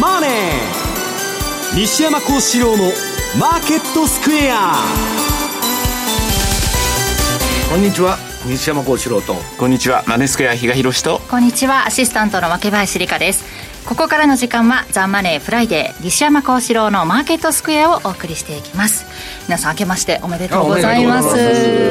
マネー」西山孝四郎の「マーケットスクエア」こんにちは。西山孝四郎と。こんにちは。マネースクエア比嘉宏と。こんにちは。アシスタントの若林理香です。ここからの時間はザ・マネーフライデー西山孝四郎のマーケットスクエアをお送りしていきます。皆さん明けましておめでとうございます。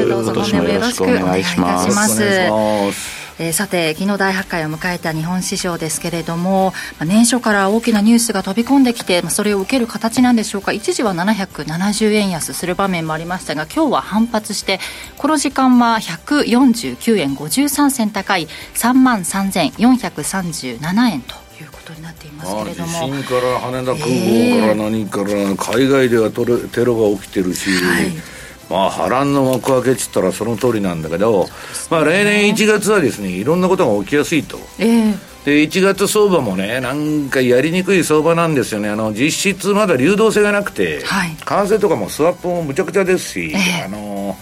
どうぞ本年もよろしくお願いいたしますえー、さて昨日大発会を迎えた日本市場ですけれども、まあ、年初から大きなニュースが飛び込んできて、まあ、それを受ける形なんでしょうか。一時は770円安する場面もありましたが今日は反発してこの時間は149円53銭高い3万3437円ということになっていますけれども。地震から羽田空港から何から、海外ではテロが起きてるし、はいまあ波乱の幕開けっつったらその通りなんだけど、まあ例年1月はですねいろんなことが起きやすいと、えー、で1月相場もねなんかやりにくい相場なんですよね。あの実質まだ流動性がなくて、はい、為替とかもスワップもむちゃくちゃですし、えー、あの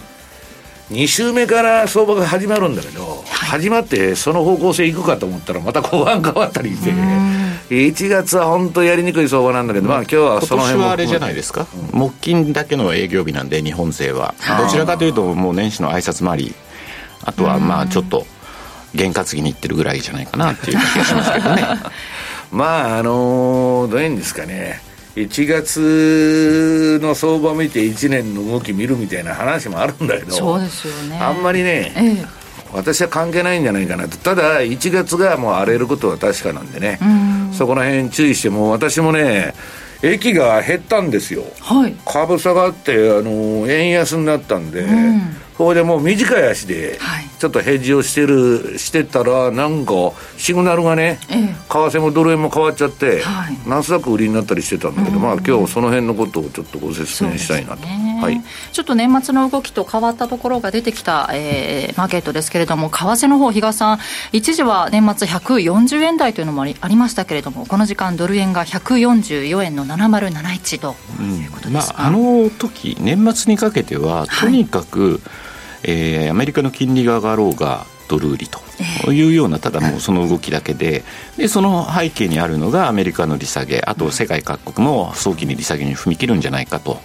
2週目から相場が始まるんだけど、はい、始まってその方向性いくかと思ったらまた後半変わったりして1月は本当やりにくい相場なんだけど、まあ今日はその辺もあれじゃないですか、うん、木金だけの営業日なんで日本勢は。どちらかというともう年始の挨拶回り。あとはまあちょっと験担ぎにいってるぐらいじゃないかなっていう気がしますけどね。まああのどういうんですかね。1月の相場見て1年の動き見るみたいな話もあるんだけどそうですよね。あんまりね、ええ、私は関係ないんじゃないかなと。ただ1月がもう荒れることは確かなんでね。そこら辺注意しても私もね駅が減ったんですよ、はい、株下がってあの円安になったんで、うんこれでもう短い足で、ちょっとヘッジをしてる、してたら、なんか、シグナルがね、ええ、為替もドル円も変わっちゃって、はい、ナスダック売りになったりしてたんだけど、まあ今日その辺のことをちょっとご説明したいなと。はい、ちょっと年末の動きと変わったところが出てきた、えー、マーケットですけれども、為替の方比嘉さん、一時は年末140円台というのもありありましたけれども、この時間、ドル円が144円の7071ということですか、まあ、あの時年末にかけては、とにかく、はいえー、アメリカの金利が上がろうがドル売りというようなただもうその動きだけででその背景にあるのがアメリカの利下げあと世界各国も早期に利下げに踏み切るんじゃないかと。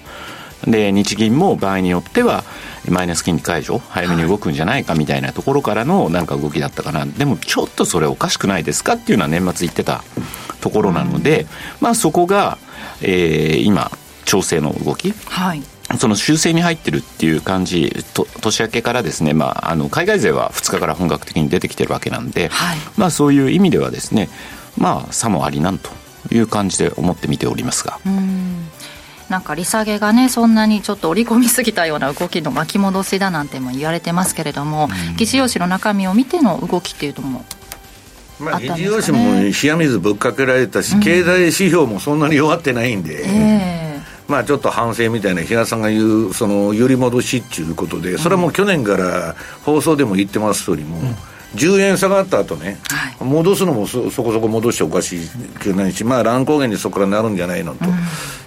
で日銀も場合によってはマイナス金利解除早めに動くんじゃないかみたいなところからのなんか動きだったかな。でもちょっとそれおかしくないですかっていうのは年末言ってたところなので、まあそこが、えー、今調整の動き、はい、その修正に入ってるっていう感じと年明けからですね、まあ、あの海外勢は2日から本格的に出てきてるわけなんで、はい、まあ、そういう意味ではですねまあ差もありなんという感じで思って見ておりますが。なんか利下げがねそんなにちょっと織り込みすぎたような動きの巻き戻しだなんても言われてますけれども、議事要旨の中身を見ての動きっていうのもまあ、議事要旨も冷や水ぶっかけられたし、うん、経済指標もそんなに弱ってないんで、えーまあ、ちょっと反省みたいな比嘉さんが言うその揺り戻しっていうことでそれはもう去年から放送でも言ってます通りも、うん、10円下がった後ね、はい、戻すのもそそこそこ戻しておかしくないしまあ乱高下にそこからなるんじゃないのと。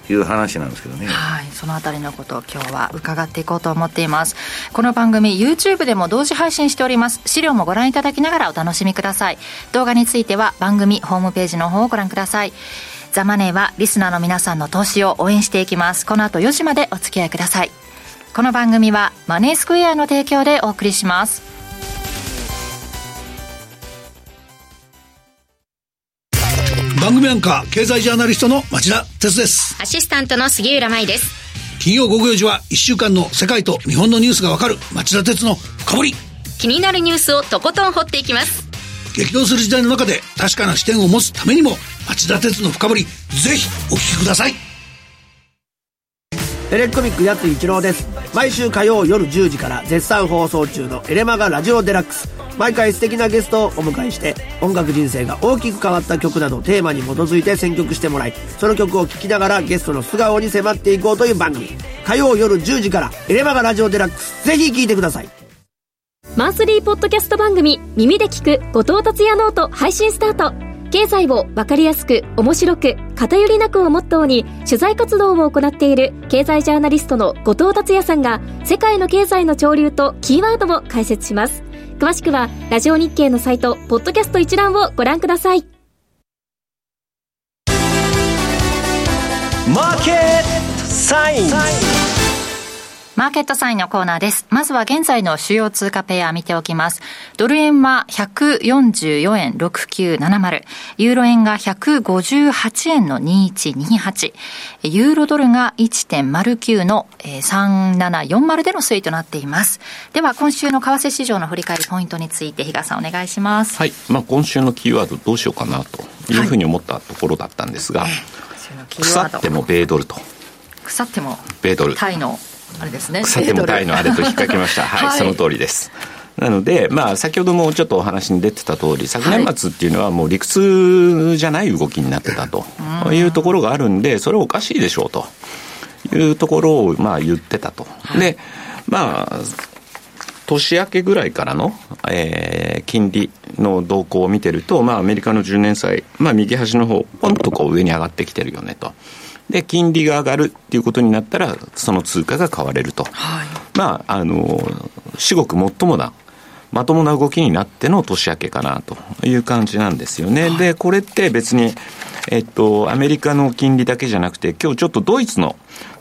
いう話なんですけどね、はい、そのあたりのことを今日は伺っていこうと思っています。この番組 YouTube でも同時配信しております。資料もご覧いただきながらお楽しみください。動画については番組ホームページの方をご覧くださいザ・マネーはリスナーの皆さんの投資を応援していきます。この後4時までお付き合いください。この番組はマネースクエアの提供でお送りします。番組アンカー経済ジャーナリストの町田哲です。アシスタントの杉浦舞です。金曜午後4時は1週間の世界と日本のニュースがわかる町田哲の深掘り。気になるニュースをとことん掘っていきます激動する時代の中で確かな視点を持つためにも町田鉄の深掘りぜひお聞きください。テレコミックやつ一郎です。毎週火曜夜10時から絶賛放送中のエレマガラジオデラックス。毎回素敵なゲストをお迎えして音楽人生が大きく変わった曲などテーマに基づいて選曲してもらいその曲を聴きながらゲストの素顔に迫っていこうという番組。火曜夜10時からエレマガラジオデラックス。ぜひ聴いてください。マンスリーポッドキャスト番組耳で聞く後藤達也ノート配信スタート。経済をわかりやすく面白く偏りなくをモットーに取材活動を行っている経済ジャーナリストの後藤達也さんが世界の経済の潮流とキーワードを解説します。詳しくはラジオ日経のサイトポッドキャスト一覧をご覧ください。マーケットサインマーケットサインのコーナーです。まずは現在の主要通貨ペア見ておきます。ドル円は144円6970。ユーロ円が158円の2128。ユーロドルが1.09の3740での推移となっています。では今週の為替市場の振り返りポイントについて比嘉さんお願いします。はい。まあ今週のキーワードどうしようかなというふうに思ったところだったんですが、はい、腐っても米ドルと。腐っても米ドル。タイのあれですね。腐ってもタイのあれと引っ掛けました。はい、はい、その通りです。なので、まあ、先ほどもちょっとお話に出てた通り、昨年末っていうのはもう理屈じゃない動きになってたと。いうところがあるんで、それおかしいでしょうと。いうところを、まあ、言ってたと。で、まあ、年明けぐらいからの、えー、金利の動向を見てると、まあ、アメリカの10年債、まあ、右端の方、ポンとこう上に上がってきてるよねと。で、金利が上がるっていうことになったら、その通貨が買われると。はい、まあ、あの、至極最もな、まともな動きになっての年明けかなという感じなんですよね。はい、で、これって別に、えっと、アメリカの金利だけじゃなくて、今日ちょっとドイツの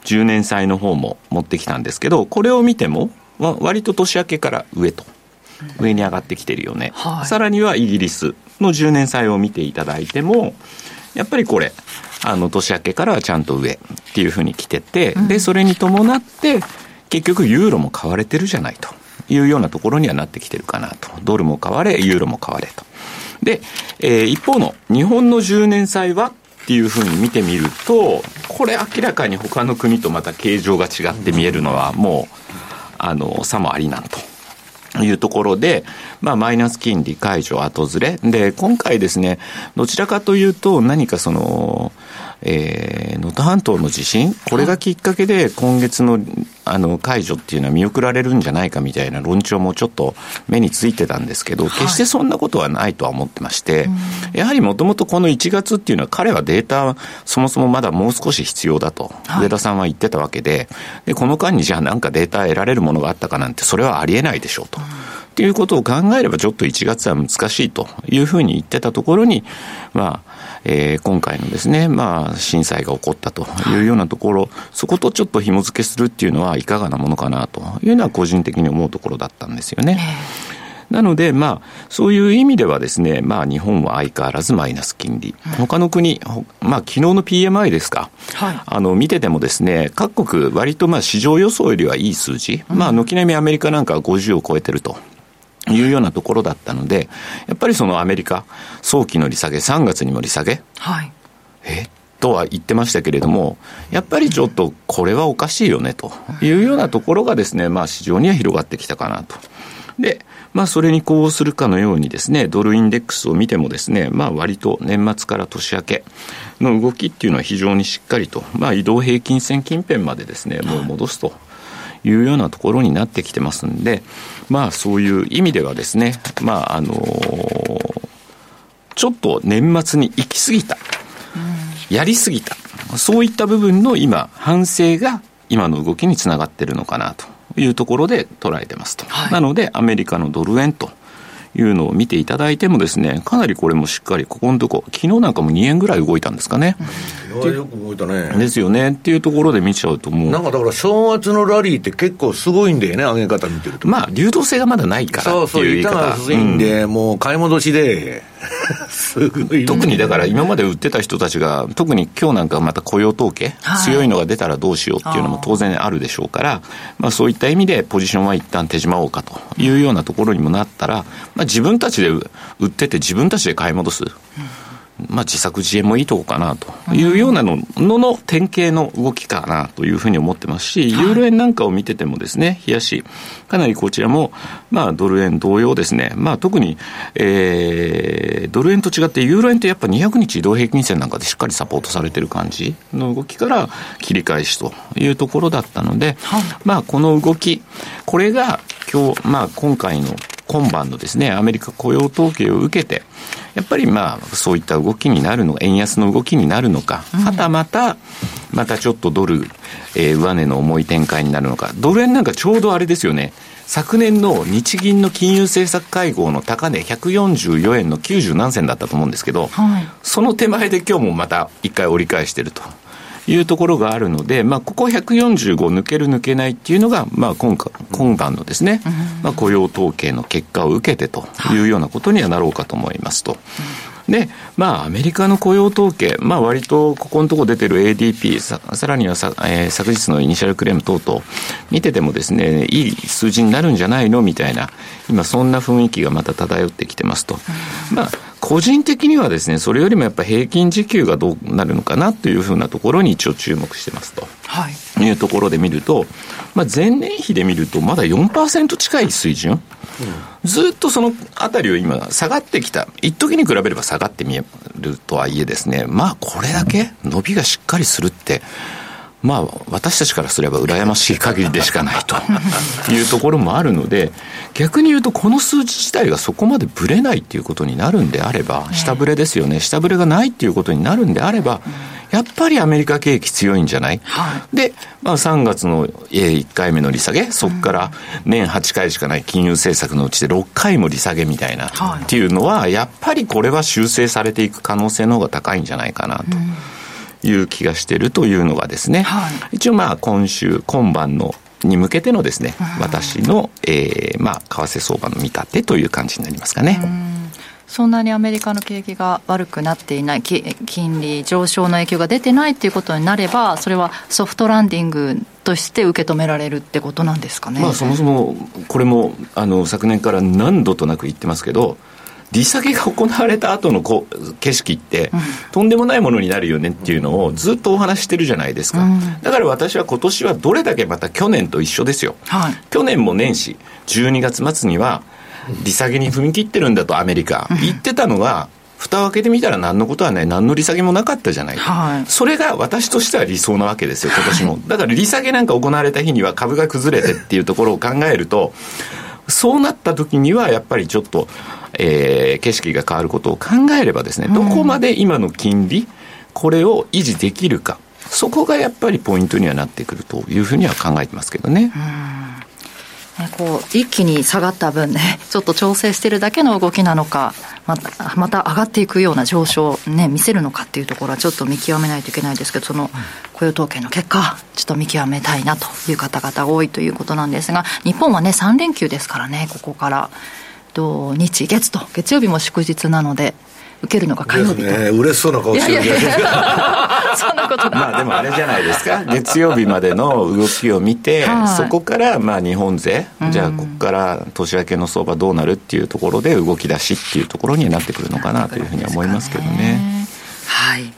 10年債の方も持ってきたんですけど、これを見ても、割と年明けから上と。上に上がってきてるよね、はい、さらにはイギリスの10年債を見ていただいてもやっぱりこれあの、年明けからはちゃんと上っていうふうに来てて、で、それに伴って、結局ユーロも買われてるじゃないというようなところにはなってきてるかなと。ドルも買われ、ユーロも買われと。で、えー、一方の日本の10年債はっていうふうに見てみると、これ明らかに他の国とまた形状が違って見えるのはもう、あの、差もありなんと。いうところで、まあ、マイナス金利解除後ずれ。で、今回ですね、どちらかというと、何かその、えー、能登半島の地震、これがきっかけで今月のあの解除っていうのは見送られるんじゃないかみたいな論調もちょっと目についてたんですけど、決してそんなことはないとは思ってまして、やはりもともとこの1月っていうのは彼はデータそもそもまだもう少し必要だと、上田さんは言ってたわけで、で、この間にじゃあなんかデータ得られるものがあったかなんて、それはありえないでしょうと。っていうことを考えればちょっと1月は難しいというふうに言ってたところに、まあ、えー、今回のですね、まあ、震災が起こったというようなところ、そことちょっと紐付けするっていうのはいかがなものかなというのは個人的に思うところだったんですよね。なので、まあ、そういう意味ではですね、まあ、日本は相変わらずマイナス金利。他の国、まあ、昨日の PMI ですか。はい、あの、見ててもですね、各国、割とまあ、市場予想よりはいい数字。まあ、軒並みアメリカなんかは50を超えてると。いうようなところだったので、やっぱりそのアメリカ、早期の利下げ、3月にも利下げ、はい、え？とは言ってましたけれども、やっぱりちょっとこれはおかしいよねというようなところがですね、まあ市場には広がってきたかなと。で、まあそれにこうするかのようにですね、ドルインデックスを見てもですね、まあ割と年末から年明けの動きっていうのは非常にしっかりと、まあ移動平均線近辺までですね、もう戻すというようなところになってきてますんで、まあそういう意味ではですね、まああのー、ちょっと年末に行き過ぎた、やりすぎた、そういった部分の今、反省が今の動きにつながってるのかなというところで捉えてますと。はい、なので、アメリカのドル円というのを見ていただいてもですね、かなりこれもしっかり、ここのとこ、昨日なんかも2円ぐらい動いたんですかね。うん、よく動いたね。ですよね。っていうところで見ちゃうともう。なんかだから正月のラリーって結構すごいんだよね、上げ方見てると。まあ、流動性がまだないからっていう言い方。そうそう、板が薄いんで、うん、もう買い戻しで、すごい、特にだから今まで売ってた人たちが、特に今日なんかまた雇用統計、はい、強いのが出たらどうしようっていうのも当然あるでしょうから、まあそういった意味でポジションは一旦手締まおうかというようなところにもなったら、まあ自分たちで売ってて自分たちで買い戻す。うんまあ、自作自演もいいとこかなというようなののの典型の動きかなというふうに思ってますし、ユーロ円なんかを見ててもですね、冷やし、かなりこちらも、まあ、ドル円同様ですね、まあ、特に、えー、ドル円と違って、ユーロ円ってやっぱ200日移動平均線なんかでしっかりサポートされてる感じの動きから切り返しというところだったので、まあ、この動き、これが今日、まあ、今回の今晩のですね、アメリカ雇用統計を受けて、やっぱりまあ、そういった動きになるの、円安の動きになるのか、はたまた、またちょっとドル、えー、上値の重い展開になるのか、ドル円なんかちょうどあれですよね、昨年の日銀の金融政策会合の高値144円の90何銭だったと思うんですけど、はい、その手前で今日もまた一回折り返してると。いうところがあるので、まあ、ここ145抜ける抜けないっていうのが、まあ、今今晩のですね、まあ、雇用統計の結果を受けてというようなことにはなろうかと思いますと。で、まあ、アメリカの雇用統計、まあ、割とここのところ出てる ADP、ささらにはさ、えー、昨日の initial claim 等々、見ててもですね、いい数字になるんじゃないのみたいな、今そんな雰囲気がまた漂ってきてますと。まあ、個人的にはですね、それよりもやっぱ平均時給がどうなるのかなというふうなところに一応注目してますと。はい。いうところで見ると、まあ、前年比で見るとまだ4%近い水準。ずっとそのあたりを今、下がってきた、一時に比べれば下がってみえるとはいえですね、まあ、これだけ伸びがしっかりするって、まあ、私たちからすれば羨ましい限りでしかないというところもあるので、逆に言うと、この数字自体がそこまでぶれないっていうことになるんであれば、下振れですよね、下振れがないっていうことになるんであれば、やっぱりアメリカ景気強いんじゃない、はい、で、まあ、3月の1回目の利下げ、そこから年8回しかない。金融政策のうちで6回も利下げみたいな、はい、っていうのは、やっぱりこれは修正されていく可能性の方が高いんじゃないかなと。いう気がしているというのがですね、はい、一応まあ今週、今晩のに向けてのですね、私の、えー、まあ、為替相場の見立てという感じになりますかね。そんなにアメリカの景気が悪くなっていない、金利上昇の影響が出てないということになれば、それはソフトランディングとして受け止められるってことなんですかね。まあ、そもそもこれもあの昨年から何度となく言ってますけど、利下げが行われた後のこ景色って、うん、とんでもないものになるよねっていうのをずっとお話してるじゃないですか、うん、だから私は今年はどれだけまた去年と一緒ですよ、はい、去年も年始12月末には利下げに踏み切ってるんだとアメリカ、言ってたのが、蓋を開けてみたら何のことはない、何の利下げもなかったじゃない、はい、それが私としては理想なわけですよ、今年も。はい、だから利下げなんか行われた日には株が崩れてっていうところを考えると、そうなった時にはやっぱりちょっと、えー、景色が変わることを考えればですね、どこまで今の金利、これを維持できるか、そこがやっぱりポイントにはなってくるというふうには考えてますけどね。ね、こう一気に下がった分ね、ちょっと調整してるだけの動きなのか、またまた上がっていくような上昇ね、見せるのかっていうところはちょっと見極めないといけないですけど、その雇用統計の結果、ちょっと見極めたいなという方々が多いということなんですが、日本はね、3連休ですからね、ここから。土日月と月曜日も祝日なので受けるのが火曜日と、ね、嬉しそうな顔してるじゃないですか そんなことまあでもあれじゃないですか。月曜日までの動きを見て、はい、そこからまあ日本勢、じゃあここから年明けの相場どうなるっていうところで動き出しっていうところになってくるのかなというふうには思いますけどね。はい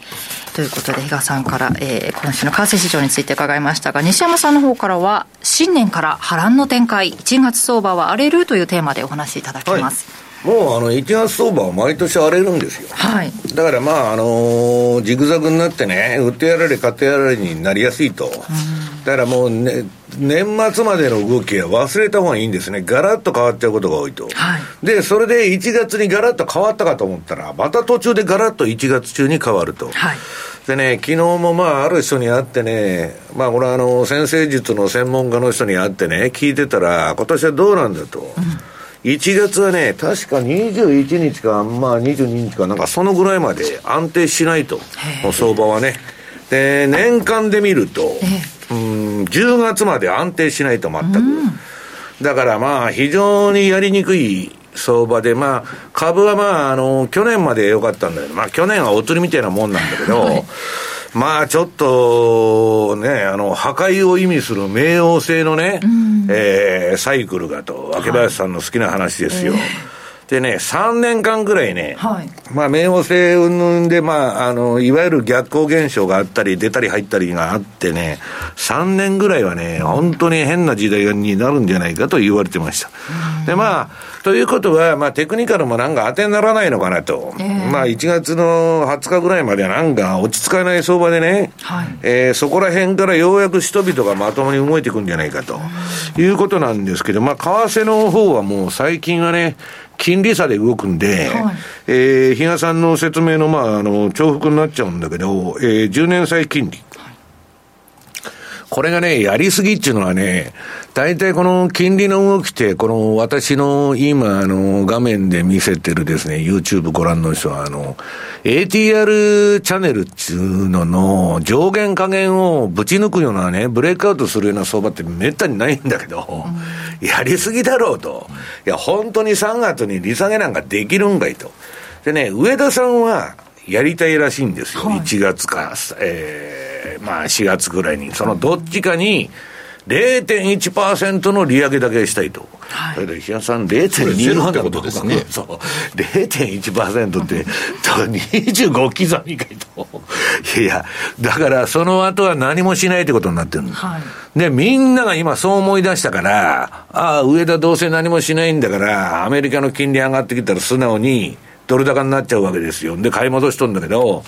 ということで、比嘉さんから、えー、今週の為替市場について伺いましたが、西山さんの方からは、新年から波乱の展開、1月相場は荒れるというテーマでお話しいただきます。はいもうあの1月相場は毎年荒れるんですよ、はい、だからまあ、あのー、ジグザグになってね、売ってやられ、買ってやられになりやすいと、うん、だからもう、ね、年末までの動きは忘れた方がいいんですね、ガラッと変わっちゃうことが多いと、はい、でそれで1月にガラッと変わったかと思ったら、また途中でガラッと1月中に変わると。はい。でね、昨日もまあ、ある人に会ってね、まあ、これはあの、先生術の専門家の人に会ってね、聞いてたら、今年はどうなんだと。うん1月はね、確か21日か、まあ22日か、なんかそのぐらいまで安定しないと、相場はね。で、年間で見ると、うん、10月まで安定しないと全く。だからまあ、非常にやりにくい相場で、まあ、株はまあ、あの、去年まで良かったんだけど、まあ、去年はお釣りみたいなもんなんだけど、はいまあちょっとね、あの、破壊を意味する冥王星のね、うん、えー、サイクルがと、秋林さんの好きな話ですよ。はいえーでね、3年間ぐらいね、はい、まあ、冥王星云々で、まあ、あの、いわゆる逆光現象があったり、出たり入ったりがあってね、3年ぐらいはね、本当に変な時代になるんじゃないかと言われてました。で、まあ、ということは、まあ、テクニカルもなんか当てにならないのかなと。えー、まあ、1月の20日ぐらいまでなんか落ち着かない相場でね、はい、えー、そこら辺からようやく人々がまともに動いていくんじゃないかということなんですけど、まあ、為替の方はもう最近はね、金利差で動くんで、はい、えー、比嘉さんの説明の、まあ、あの、重複になっちゃうんだけど、えー、10年債金利。これがね、やりすぎっていうのはね、大体この金利の動きって、この私の今、あの、画面で見せてるですね、YouTube ご覧の人は、あの、ATR チャンネルっていうのの上限下限をぶち抜くようなね、ブレイクアウトするような相場ってめったにないんだけど、うん、やりすぎだろうと。いや、本当に3月に利下げなんかできるんかいと。でね、上田さんはやりたいらしいんですよ。はい、1月か、えー、まあ4月ぐらいに。そのどっちかに、0.1%の利上げだけしたいと。はい、それで、石原さん0.2ってことですね。そう。0.1%って、25刻みかいと。いや、だからその後は何もしないってことになってるはい、で、みんなが今そう思い出したから、ああ、上田どうせ何もしないんだから、アメリカの金利上がってきたら素直にドル高になっちゃうわけですよ。で、買い戻しとんだけど、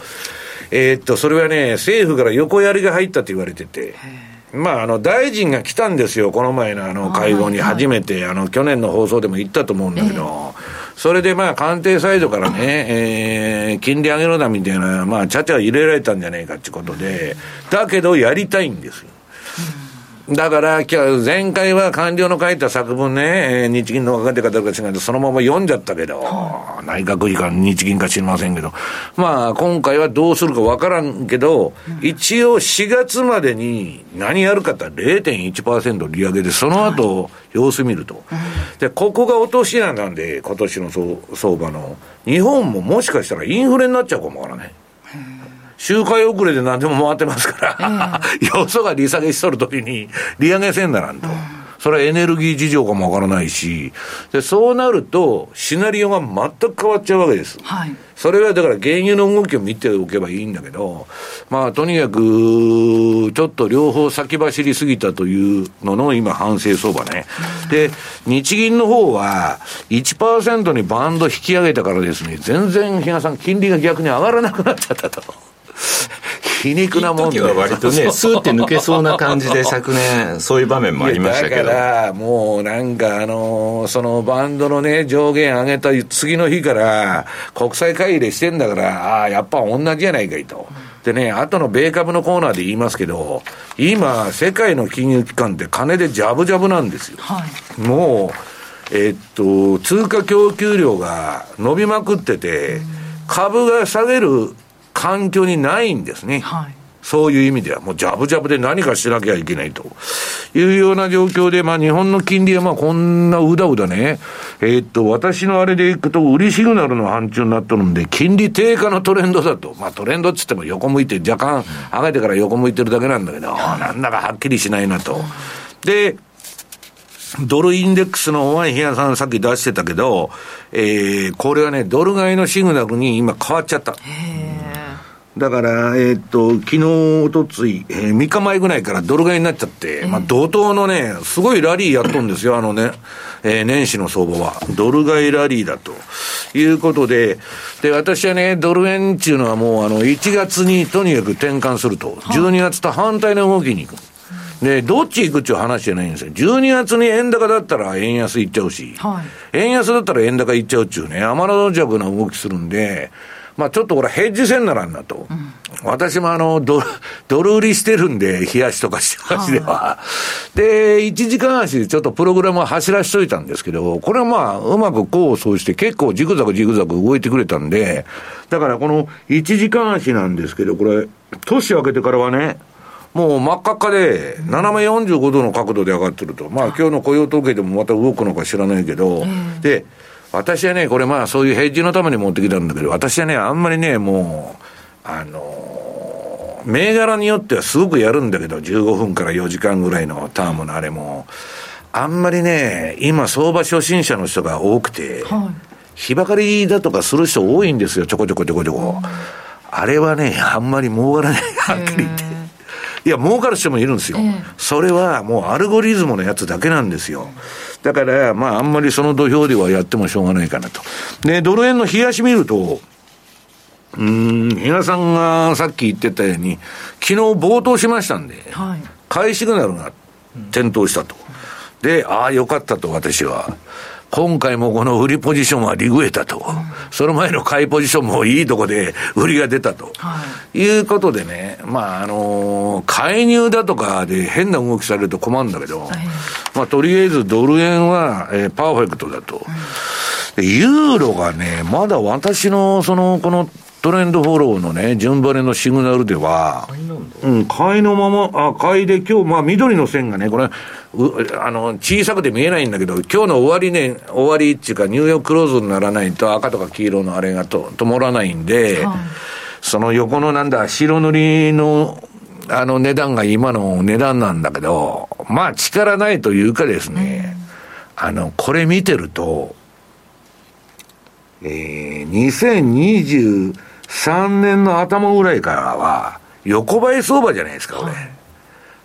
えー、っと、それはね、政府から横やりが入ったって言われてて。まあ、あの、大臣が来たんですよ、この前のあの会合に初めて、あの、去年の放送でも言ったと思うんだけど、それでまあ、官邸サイドからね、えー、金利上げろだみたいな、まあ、ちゃちゃ入れられたんじゃないかってことで、だけどやりたいんですよ。だから、今日、前回は官僚の書いた作文ね、えー、日銀の若手方か知らないと、そのまま読んじゃったけど、内閣議官、日銀か知りませんけど、まあ、今回はどうするかわからんけど、一応4月までに何やるかって0.1%利上げで、その後、様子見ると。で、ここが落とし穴なんで、今年の相場の。日本ももしかしたらインフレになっちゃうかもわからない。周回遅れで何でも回ってますから、えー、よそが利下げしとるときに、利上げせんならんと。うんそれはエネルギー事情かもわからないし、で、そうなると、シナリオが全く変わっちゃうわけです。はい。それはだから原油の動きを見ておけばいいんだけど、まあとにかく、ちょっと両方先走りすぎたというのの今反省相場ね。で、日銀の方は1%にバンド引き上げたからですね、全然、比嘉さん金利が逆に上がらなくなっちゃったと。皮肉なもんで。は割とね、スーって抜けそうな感じで昨年、そういう場面もありましたけど。だから、もうなんかあの、そのバンドのね、上限上げた次の日から、国際会議でしてんだから、ああ、やっぱ同じやないかいと。でね、後の米株のコーナーで言いますけど、今、世界の金融機関って金でジャブジャブなんですよ。はい、もう、えっと、通貨供給量が伸びまくってて、株が下げる環境にないんですね。はい。そういう意味では、もうジャブジャブで何かしなきゃいけないというような状況で、まあ日本の金利はまあこんなうだうだね、えー、っと、私のあれでいくと、売りシグナルの範疇になってるんで、金利低下のトレンドだと。まあトレンドっつっても横向いて、若干上げてから横向いてるだけなんだけど、なんだかはっきりしないなと。で、ドルインデックスの大井平さんさっき出してたけど、えー、これはね、ドル買いのシグナルに今変わっちゃった。だから、えー、っと、昨日、おとつい、えー、3日前ぐらいからドル買いになっちゃって、まあ、同等のね、すごいラリーやっとんですよ、あのね、えー、年始の相場は。ドル買いラリーだと。いうことで、で、私はね、ドル円っていうのはもう、あの、1月にとにかく転換すると、12月と反対の動きに行く。で、どっち行くっていう話じゃないんですよ。12月に円高だったら円安行っちゃうし、はい、円安だったら円高行っちゃうっていうね、天の弱な動きするんで、まあちょっとこれヘッジせんならんなと。うん、私もあのド、ドル売りしてるんで、冷やしとかしてましては。で、1時間足でちょっとプログラムを走らしといたんですけど、これはまあ、うまくこうそうして結構ジグザグジグザグ動いてくれたんで、だからこの1時間足なんですけど、これ、年明けてからはね、もう真っ赤っかで、斜め45度の角度で上がってると。まあ今日の雇用統計でもまた動くのか知らないけど、で、私はね、これまあそういうヘッジのために持ってきたんだけど、私はね、あんまりね、もう、あの、銘柄によってはすごくやるんだけど、15分から4時間ぐらいのタームのあれも、あんまりね、今相場初心者の人が多くて、はい、日ばかりだとかする人多いんですよ、ちょこちょこちょこちょこ。あれはね、あんまり儲からない、はっきり言って。いや、儲かる人もいるんですよ。それはもうアルゴリズムのやつだけなんですよ。だから、まあ、あんまりその土俵ではやってもしょうがないかなと。で、ドル円の冷やし見ると、うん、比嘉さんがさっき言ってたように、昨日暴騰しましたんで、はい、買いシグナルが点灯したと。で、ああ、よかったと私は。今回もこの売りポジションはリグエたと、うん、その前の買いポジションもいいとこで売りが出たと、はい、いうことでね、まあ、あのー、介入だとかで変な動きされると困るんだけど、はい、まあ、とりあえずドル円は、えー、パーフェクトだと。うん、ユーロがね、まだ私の、その、このトレンドフォローのね、順張れのシグナルでは、うん、買いのまま、あ、買いで今日、まあ緑の線がね、これ、あの、小さくて見えないんだけど、今日の終わりね、終わりっていうか、ニューヨーククローズにならないと赤とか黄色のあれがと、止まらないんで、はい、その横のなんだ、白塗りの、あの値段が今の値段なんだけど、まあ力ないというかですね、うん、あの、これ見てると、えー、2020、3年の頭ぐらいからは、横ばい相場じゃないですか、俺。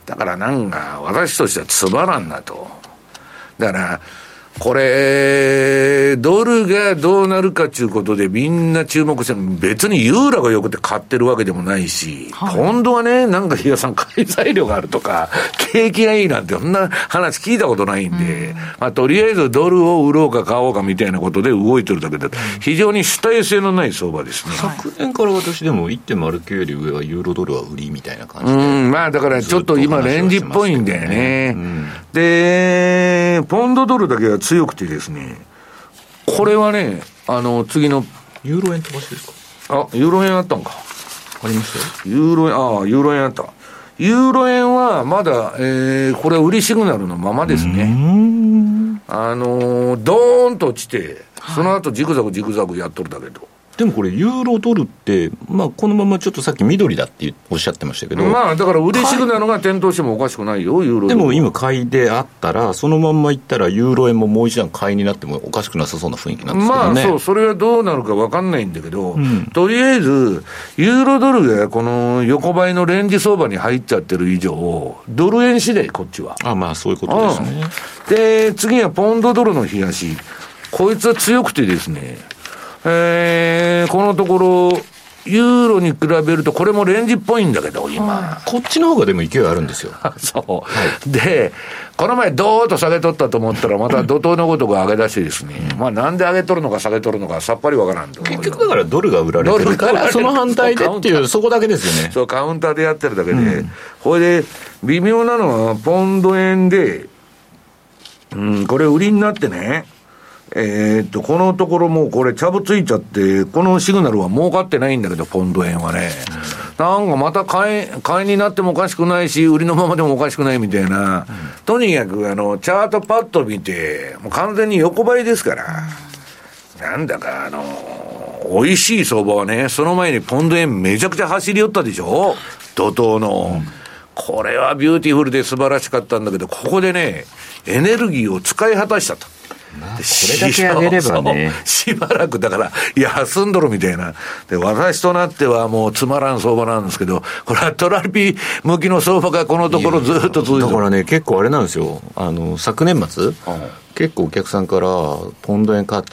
だからなんか、私としてはつまらんなと。だから、これ、ドルがどうなるかということでみんな注目して別にユーロがよくて買ってるわけでもないし、はい、今度はね、なんか比嘉さん、買い材料があるとか、景気がいいなんて、そんな話聞いたことないんで、うん、まあ、とりあえずドルを売ろうか買おうかみたいなことで動いてるだけで、非常に主体性のない相場ですね。昨年から私でも1.09より上はユーロドルは売りみたいな感じで。うん、まあだからちょっと今レンジっぽいんだよね。うん、で、ポンドドルだけは強くてですね、これはね、あの、次の。ユーロ円飛ばしですか？あ、ユーロ円あったんか。ありましたユーロ円、ああ、ユーロ円あった。ユーロ円はまだ、えー、これは売りシグナルのままですね。あのー、ドーンと落ちて、その後ジグザグジグザグやっとるだけど。でもこれ、ユーロドルって、まあ、このままちょっとさっき緑だっておっしゃってましたけど、まあ、だから嬉しくなのが点灯してもおかしくないよ、ユーロでも今、買いであったら、そのまんまいったら、ユーロ円ももう一段買いになってもおかしくなさそうな雰囲気なんですけどね。まあ、そう、それはどうなるか分かんないんだけど、うん、とりあえず、ユーロドルがこの横ばいのレンジ相場に入っちゃってる以上、ドル円次第、こっちは。あまあ、そういうことですね。で、次はポンドドルの冷やし。こいつは強くてですね、えー、このところ、ユーロに比べると、これもレンジっぽいんだけど、今。こっちの方がでも勢いあるんですよ。そう。はい、で、この前、どーっと下げとったと思ったら、また 怒涛のことが上げ出してですね、まあ、なんで上げとるのか下げとるのか、さっぱりわからんと。結局だから、ドルが売られてるから、その反対でっていう、そこだけですよね。そう、カウンターでやってるだけで、うん、これで、微妙なのは、ポンド円で、うん、これ売りになってね、えー、っと、このところもうこれ、ちゃぶついちゃって、このシグナルは儲かってないんだけど、ポンド円はね。なんかまた買い、買いになってもおかしくないし、売りのままでもおかしくないみたいな。とにかく、あの、チャートパッと見て、もう完全に横ばいですから。なんだか、あの、美味しい相場はね、その前にポンド円めちゃくちゃ走り寄ったでしょ？怒涛の。これはビューティフルで素晴らしかったんだけど、ここでね、エネルギーを使い果たしたと。まあ、これだけ上げればね。しばらくだから、休んどるみたいな。で、私となってはもうつまらん相場なんですけど、これはトラリピ向きの相場がこのところずっと続いてだからね、結構あれなんですよ。あの、昨年末、結構お客さんから、ポンド円買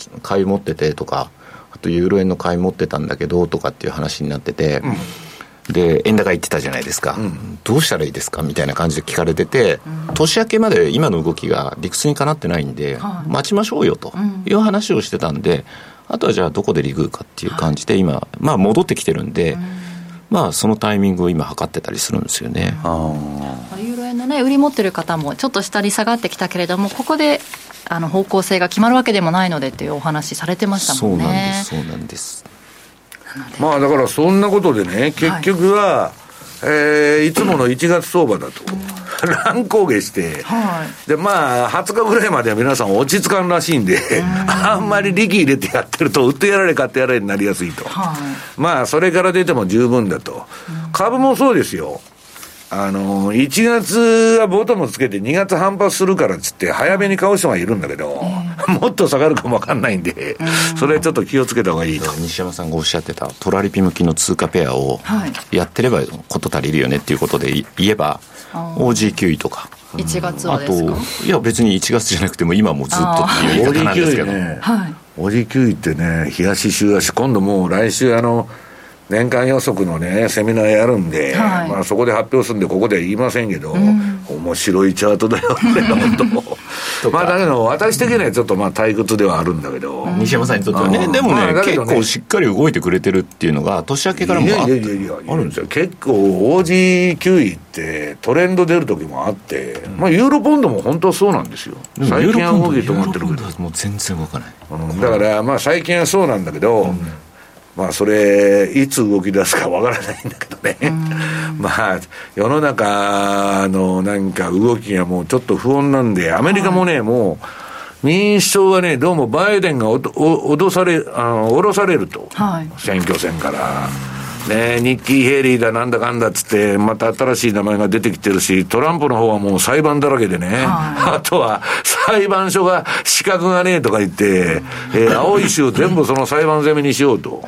い持っててとか、あとユーロ円の買い持ってたんだけどとかっていう話になってて、うんで円高言ってたじゃないですか、うん、どうしたらいいですか？みたいな感じで聞かれてて、うん、年明けまで今の動きが理屈にかなってないんで、待ちましょうよという話をしてたんで、あとはじゃあどこでリグーかっていう感じで今、まあ戻ってきてるんで、まあそのタイミングを今測ってたりするんですよね。ユーロ円のね売り持ってる方もちょっと下に下がってきたけれどもここであの方向性が決まるわけでもないのでっていうお話されてましたもんね。そうなんですそうなんですまあだからそんなことでね、結局は、はいえー、いつもの1月相場だと、乱高下して、はい、で、まあ、20日ぐらいまでは皆さん落ち着かんらしいんで、あんまり力入れてやってると、売ってやられ、買ってやられになりやすいと。はい、まあ、それから出ても十分だと。株もそうですよ。あの、1月はボトムつけて2月反発するからっつって早めに買う人がいるんだけど、もっと下がるかもわかんないんで、それちょっと気をつけた方がいいと。西山さんがおっしゃってたトラリピ向きの通貨ペアをやってればこと足りるよねっていうことで言えば、OG9 位とか。1月はですか？いや別に1月じゃなくても今もずっとっていう言い方なんですけど。ね、はい。OG9 位ってね、東週足、今度もう来週あの、年間予測のね、セミナーやるんで、はいまあそこで発表するんで、ここでは言いませんけど、面白いチャートだよ、これ、本当。まあだけど、私的にはちょっとまあ退屈ではあるんだけど、西山さんにとってはね、うんでもね,、まあ結構しっかり動いてくれてるっていうのが、年明けからもいやあいやいやいや、あるんですよ。結構、OG9 位ってトレンド出る時もあって、まあユーロポンドも本当そうなんですよ。最近は動きユーロ止まってるけどポンド。はもう全然動かない。うんだから、まあ最近はそうなんだけど、まあそれ、いつ動き出すかわからないんだけどね。まあ、世の中のなんか動きがもうちょっと不穏なんで、アメリカもね、もう、民主党はね、どうもバイデンがおどお脅され、あの、降ろされると。はい選挙戦から。ねニッキー・ヘイリーだなんだかんだっつって、また新しい名前が出てきてるし、トランプの方はもう裁判だらけでね、あとは裁判所が資格がねえとか言って、えー 青い州全部その裁判攻めにしようと。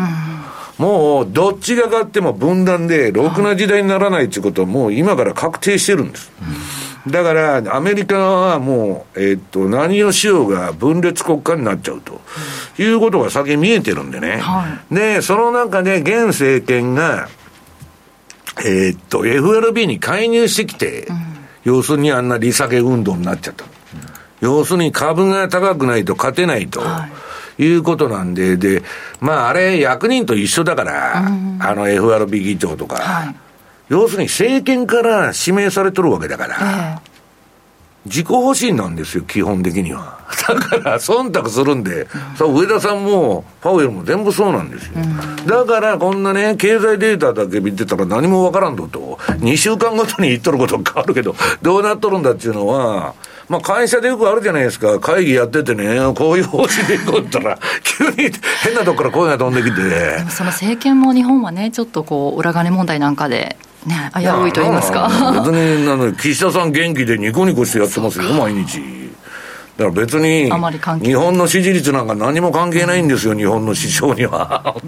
もう、どっちが勝っても分断で、ろくな時代にならないっていうことはもう今から確定してるんです。だから、アメリカはもう、えーっと、何をしようが分裂国家になっちゃうということが先見えてるんでね。はで、その中で現政権が、えーっと、FRB に介入してきて、要するにあんな利下げ運動になっちゃった。要するに株が高くないと勝てないと。いうことなんで、で、まああれ役人と一緒だから、あの FRB 議長とか、はい要するに政権から指名されとるわけだから、え自己保身なんですよ、基本的には。だから、忖度するんで、そう上田さんも、パウエルも全部そうなんですよ。だから、こんなね、経済データだけ見てたら何もわからんぞと、2週間ごとに言っとること変わるけど、どうなっとるんだっていうのは、まあ、会社でよくあるじゃないですか、会議やっててね、こういう方針でいこうって言ったら、急に変なとこから声が飛んできて、でもその政権も日本はねちょっとこう裏金問題なんかでね危ういと言いますか。別に、あの、岸田さん元気でニコニコしてやってますよ、毎日。だから別に日本の支持率なんか何も関係ないんですよ、日本の市場には。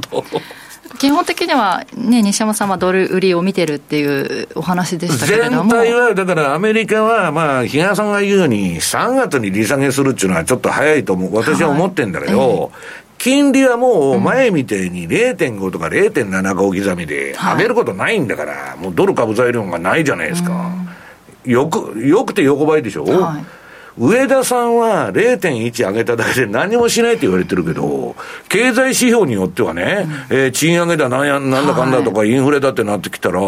基本的にはね西山さんはドル売りを見てるっていうお話でしたけれど全も体は、だからアメリカは、まあ、比嘉さんが言うように、3月に利下げするっていうのはちょっと早いと思う、私は思ってんだけど、金利はもう前みたいに0.5とか0.75刻みで上げることないんだから、もうドル株材料がないじゃないですか。よく、よくて横ばいでしょ、はい。上田さんは0.1上げただけで何もしないって言われてるけど、経済指標によってはね、えー賃上げだなんや、なんだかんだとか、インフレだってなってきたら、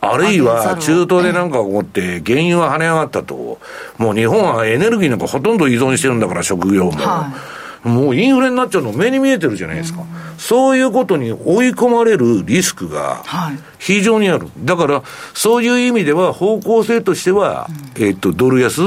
あるいは中東でなんか起こって、原油は跳ね上がったと、もう日本はエネルギーなんかほとんど依存してるんだから、食料も。はもうインフレになっちゃうの目に見えてるじゃないですか。そういうことに追い込まれるリスクがはい。非常にある。だから、そういう意味では方向性としては、えっと、ドル安、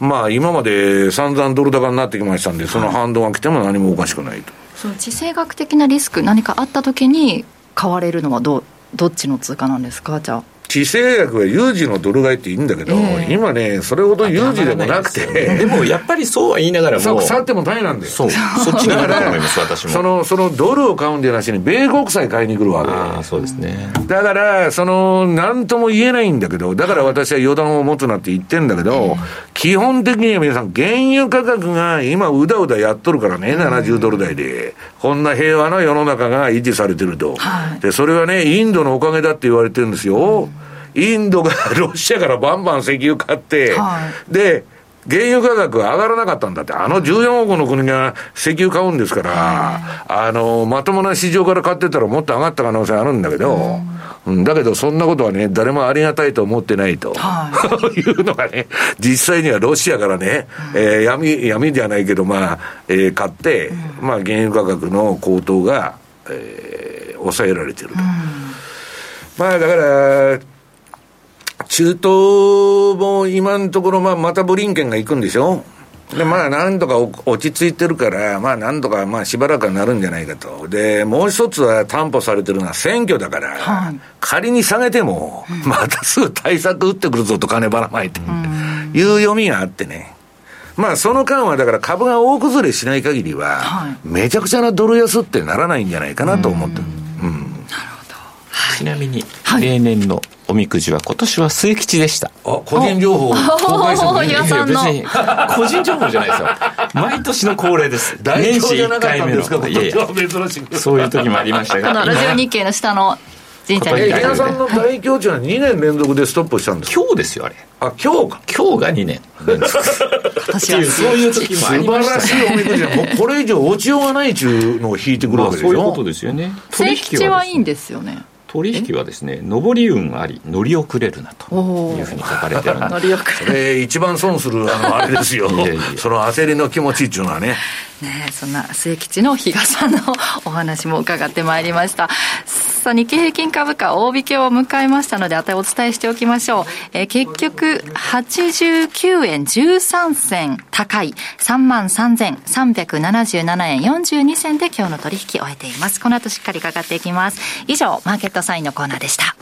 まあ今まで散々ドル高になってきましたんで、その反動が来ても何もおかしくないと。その地政学的なリスク何かあった時に買われるのはどうどっちの通貨なんですか？じゃあ地政学は有事のドル買いっていいんだけど、ええ今ね、それほど有事でもなくて、でもやっぱりそうは言いながらも、腐っても大変なんだよ。そう、そっちになると思います、私も。その、そのドルを買うんでなしに、米国債買いに来るわけ。ああ、そうですね。だから、その、なんとも言えないんだけど、だから私は予断を持つなって言ってんだけど、基本的には皆さん、原油価格が今、うだうだやっとるからね、70ドル台で、こんな平和な世の中が維持されてると。はいで、それはね、インドのおかげだって言われてるんですよ。インドがロシアからバンバン石油買って、はで、原油価格が上がらなかったんだって、あの14億の国が石油買うんですから、あの、まともな市場から買ってたらもっと上がった可能性あるんだけど、うん、だけどそんなことはね、誰もありがたいと思ってないと、、はい。うのがね、実際にはロシアからね、えー闇、闇じゃないけど、まあ、えー買って、まあ、原油価格の高騰が、えー抑えられてると。まあ、だから、中東も今のところ、まあ、またブリンケンが行くんでしょ？で、まあ、なんとかお落ち着いてるから、まあ、なんとか、まあ、しばらくはなるんじゃないかと。で、もう一つは担保されてるのは選挙だから、はい仮に下げても、またすぐ対策打ってくるぞと金ばらまいて、いう読みがあってね。まあ、その間は、だから株が大崩れしない限りは、はいめちゃくちゃなドル安ってならないんじゃないかなと思ってる。うんちなみに、はい例年のおみくじは今年は末吉でした。あ、個人情報を公開してもいさ別に 個人情報じゃないですよ。毎年の恒例です。大年始1表じゃなかった回目の。んですか、今いやいや。そういう時もありましたが。ラジオ日経の下の神社え、に池田さんの大凶地は2年連続でストップしたんですか？今日ですよ、あれ。あ、今日か。今日が2年連続。私はそういう時もあ素晴りましたねらしいおみくじだもうこれ以上落ちようがないっちゅうのを引いてくるまあわけでしょそういうことですよね。末吉はいいんですよね取引はですね、上り運あり、乗り遅れるなというふうに書かれてるんで それ一番損するあのあれですよ。いやいやその焦りの気持ちっていうのはねね。えそんな末吉の比嘉さんのお話も伺ってまいりました。さあ日経平均株価大引けを迎えましたので値をお伝えしておきましょう、えー結局89円13銭高い。3万3377円42銭で今日の取引を終えています。この後しっかり伺っていきます。以上マーケットサインのコーナーでした。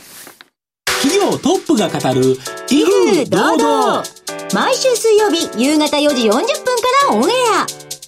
企業トップが語る威風堂々。毎週水曜日夕方4時40分からオンエア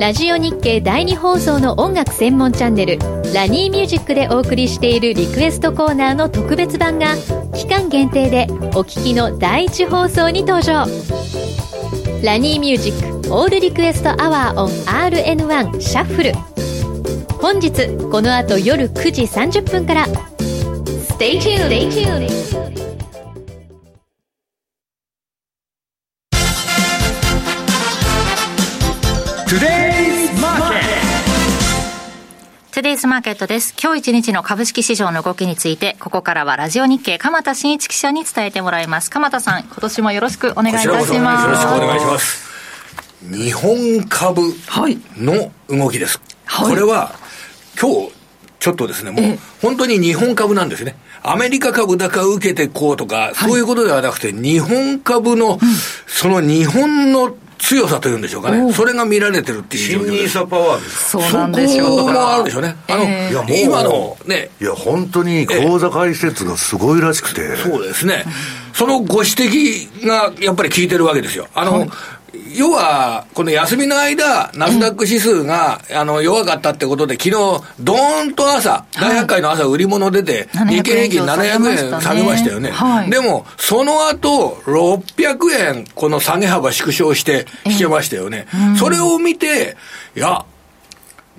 ラジオ日経第2放送の音楽専門チャンネルラニーミュージックでお送りしているリクエストコーナーの特別版が期間限定でお聞きの第1放送に登場ラニーミュージックオールリクエストアワーオン RN1 シャッフル本日この後夜9時30分から Stay tuned! Stay tuned. ズマーケットです。今日一日の株式市場の動きについて、ここからはラジオ日経、鎌田新一記者に伝えてもらいます。鎌田さん、今年もよろしくお願いいたします。よろしくお願いします。日本株の動きです。はいこれは、今日、ちょっとですね、もう、本当に日本株なんですね。アメリカ株高受けてこうとか、そういうことではなくて、日本株の、その日本の強さというんでしょうかね。それが見られてるっていう状況です。新ニーサパワーですそうなんでしょそうこあるでしょうね。あの、えーいやもう今のね、いや本当に口座開設がすごいらしくてそうですね。そのご指摘がやっぱり効いてるわけですよ。あの、要は、この休みの間、ナスダック指数が、あの、弱かったってことで、昨日、ドーンと朝、大百科の朝、売り物出て、700日経平均円以上下げましたね。700円下げましたよね。はい。でも、その後、600円、この下げ幅縮小して、引けましたよね。それを見て、いや、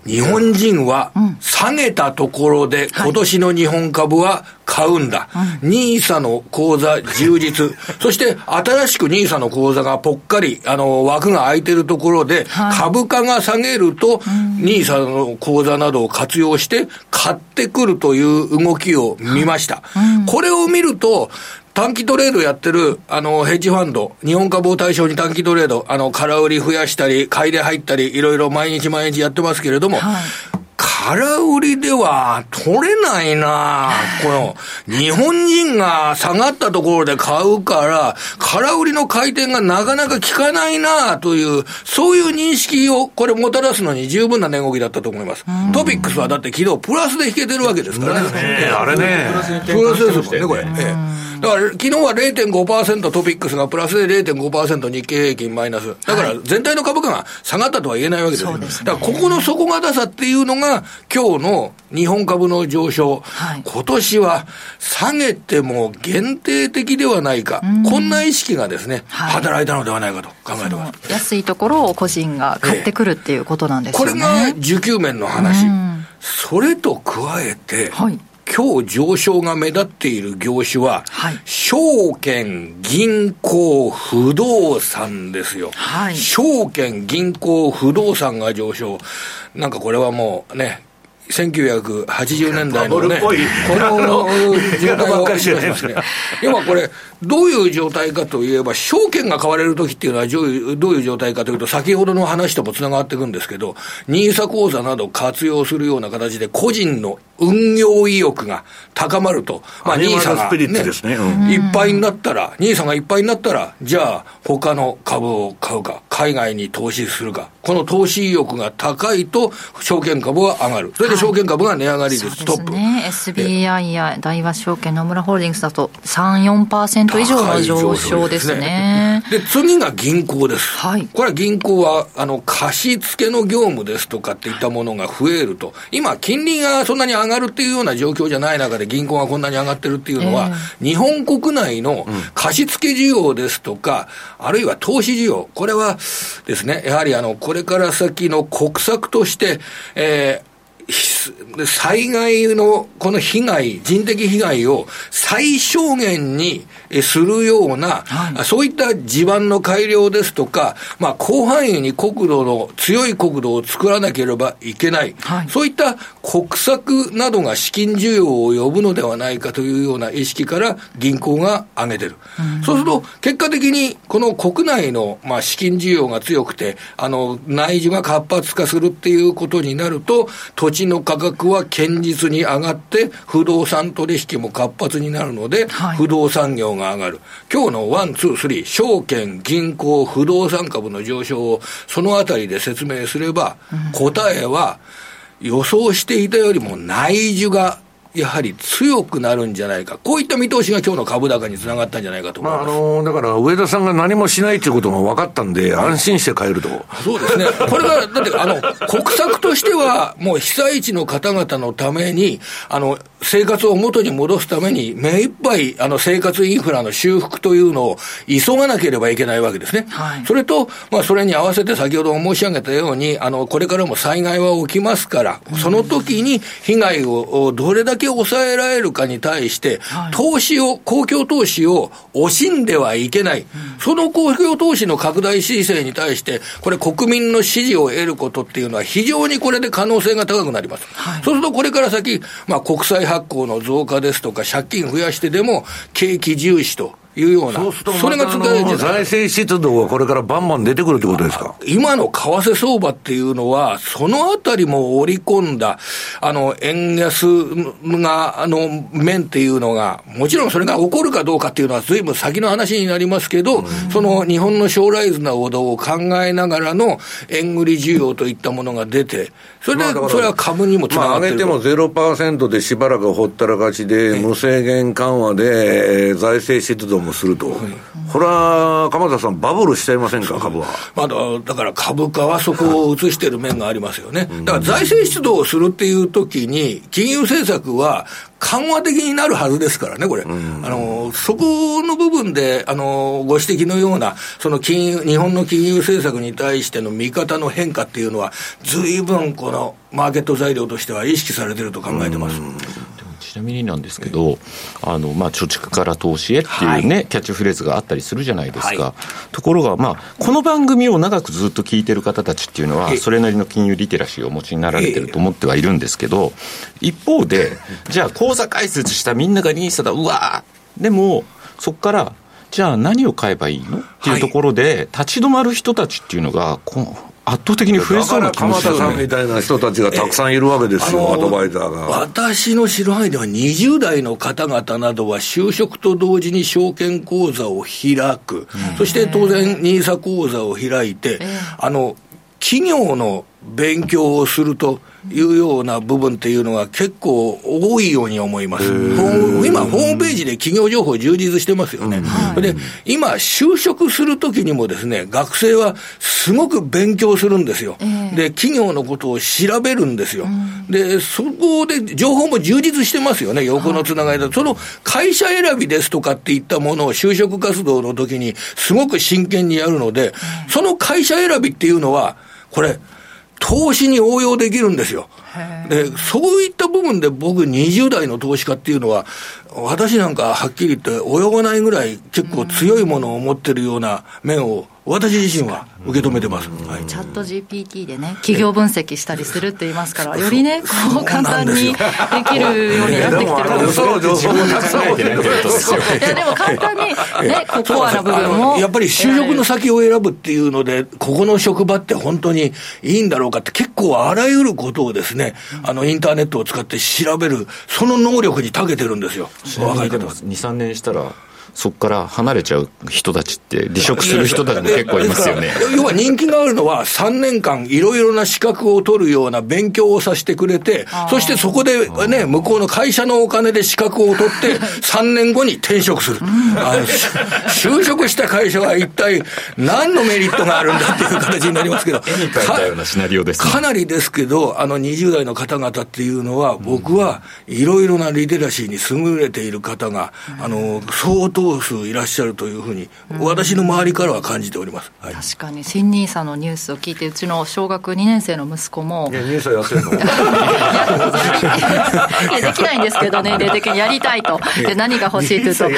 日本人は下げたところで今年の日本株は買うんだ。ニーサの口座充実。そして新しくニーサの口座がぽっかり、あの、枠が空いてるところで、株価が下げると、ニーサの口座などを活用して買ってくるという動きを見ました。これを見ると、短期トレードやってる、あの、ヘッジファンド、日本株を対象に短期トレード、あの、空売り増やしたり、買いで入ったり、いろいろ毎日毎日やってますけれども、空売りでは取れないなこの、日本人が下がったところで買うから、空売りの回転がなかなか効かないなという、そういう認識をこれもたらすのに十分な値動きだったと思います。トピックスはだって昨日プラスで引けてるわけですからね。ねあれね。プラスですもんね、これ。ええだから、昨日は0.5%トピックスがプラスで0.5%日経平均マイナス。だから、全体の株価が下がったとは言えないわけですよ。だから、ここの底堅さっていうのが、今日の日本株の上昇。はい今年は下げても限定的ではないか。こんな意識がですね、はい働いたのではないかと考えてます。安いところを個人が買ってくるっていうことなんですよね。これが需給面の話。それと加えて、はい今日上昇が目立っている業種は、はい証券、銀行、不動産ですよ。はい証券、銀行、不動産が上昇。なんかこれはもうね、1980年代のね、この状態をしますね。今これ、どういう状態かといえば、証券が買われるときっていうのはどういう状態かというと、先ほどの話ともつながっていくんですけど、ニーサ口座など活用するような形で、個人の運用意欲が高まると、まあ、アニマルニーサが、ねうんいっぱいになったら、ニーサがいっぱいになったら、じゃあ、他の株を買うか、海外に投資するか、この投資意欲が高いと、証券株は上がる。それで証券株が値上がり率トップ。ね、SBI や大和証券、野村ホールディングスだと3、4%以上の上昇ですね。で、次が銀行です。はい。これは銀行は、あの、貸付の業務ですとかっていったものが増えると、今、金利がそんなに上がるっていうような状況じゃない中で銀行がこんなに上がってるっていうのは、日本国内の貸付需要ですとか、あるいは投資需要、これはですね、やはりあの、これから先の国策として、えーひ災害のこの被害、人的被害を最小限にえするような、そういった地盤の改良ですとか、まあ、広範囲に国土の、強い国土を作らなければいけない、はい。そういった国策などが資金需要を呼ぶのではないかというような意識から銀行が上げてる。そうすると、結果的にこの国内の、まあ、資金需要が強くて、あの、内需が活発化するっていうことになると、土地の価格は堅実に上がって、不動産取引も活発になるので、はい不動産業が上がる。今日の one, two, three、証券、銀行、不動産株の上昇をそのあたりで説明すれば、答えは予想していたよりも内需がやはり強くなるんじゃないか。こういった見通しが今日の株高につながったんじゃないかと思いまあ、あます。のだから上田さんが何もしないということが分かったんで、安心して買えると。そうですね。これが、だって、あの、国策としては、もう被災地の方々のために、あの、生活を元に戻すために、目いっぱい、あの、生活インフラの修復というのを急がなければいけないわけですね。はいそれと、まあ、それに合わせて先ほど申し上げたように、あの、これからも災害は起きますから、その時に被害をどれだけ抑えられるかに対して、はい投資を、公共投資を惜しんではいけない。その公共投資の拡大姿勢に対して、これ国民の支持を得ることっていうのは非常にこれで可能性が高くなります。そうするとこれから先、まあ国債発行の増加ですとか、借金増やしてでも景気重視というような、そうすると、それが使える財政出動がこれからバンバン出てくるってことですか？今の為替相場っていうのは、そのあたりも織り込んだ、あの、円安が、あの、面っていうのが、もちろんそれが起こるかどうかっていうのは随分先の話になりますけど、その日本の将来図などを考えながらの円売り需要といったものが出て、それで、それは株にもつなまあ、がってると。上げても0%でしばらくほったらかしで、無制限緩和で、えー財政出動もすると、これは鎌田さん、バブルしちゃいませんか、株は？まだ、だから株価はそこを映してる面がありますよね。だから財政出動をするっていう時に、金融政策は緩和的になるはずですからね、これ。あの、そこの部分で、あの、ご指摘のような、その金融、日本の金融政策に対しての見方の変化っていうのは、随分このマーケット材料としては意識されてると考えてます。ちなみになんですけど、あのまあ、貯蓄から投資へっていうね、キャッチフレーズがあったりするじゃないですか、ところが、まあ、この番組を長くずっと聞いてる方たちっていうのは、ええ。それなりの金融リテラシーをお持ちになられてると思ってはいるんですけど、一方で、じゃあ、口座開設したみんなが NISA だ、うわー、でも、そこから、じゃあ何を買えばいいの？っていうところで、立ち止まる人たちっていうのが、こう圧倒的に増えそうな気もするよね。さんみたいな人たちがたくさんいるわけですよ、アドバイザーが。私の知る範囲では20代の方々などは就職と同時に証券口座を開く。そして当然 NISA 口座を開いて、あの、企業の勉強をするというような部分っていうのが結構多いように思います。今、ホームページで企業情報充実してますよね。で、今、就職するときにもですね、学生はすごく勉強するんですよ。で、企業のことを調べるんですよ。で、そこで情報も充実してますよね、横のつながりだと。その会社選びですとかっていったものを就職活動の時にすごく真剣にやるので、その会社選びっていうのは、これ、投資に応用できるんですよ。で、そういった部分で僕20代の投資家っていうのは、私なんかはっきり言って泳がないぐらい結構強いものを持ってるような面を私自身は受け止めてます。はい。チャット GPT でね、企業分析したりするって言いますから、よりね、こう簡単にできるようになってきてるんですよ。いやでも簡単にね、こうコアな部分も。やっぱり就職の先を選ぶっていうので、ここの職場って本当にいいんだろうかって、結構あらゆることをですね、あのインターネットを使って調べる、その能力に長けてるんですよ、若い方は。23年したらそこから離れちゃう人たちって離職する人たちも結構いますよね。要は人気があるのは、3年間いろいろな資格を取るような勉強をさせてくれて、そしてそこでね、向こうの会社のお金で資格を取って、3年後に転職する。あのし就職した会社は一体何のメリットがあるんだっていう形になりますけど、絵に描いたようなシナリオですね。かなりですけど、あの20代の方々っていうのは、僕はいろいろなリテラシーに優れている方が、あの相当数いらっしゃるというふうに、私の周りからは感じております。はい。確かに。新ニーサのニュースを聞いてうちの小学2年生の息子もいや、ニュースやってるの？いやできないんですけど年齢的にやりたいと。で何が欲しいというと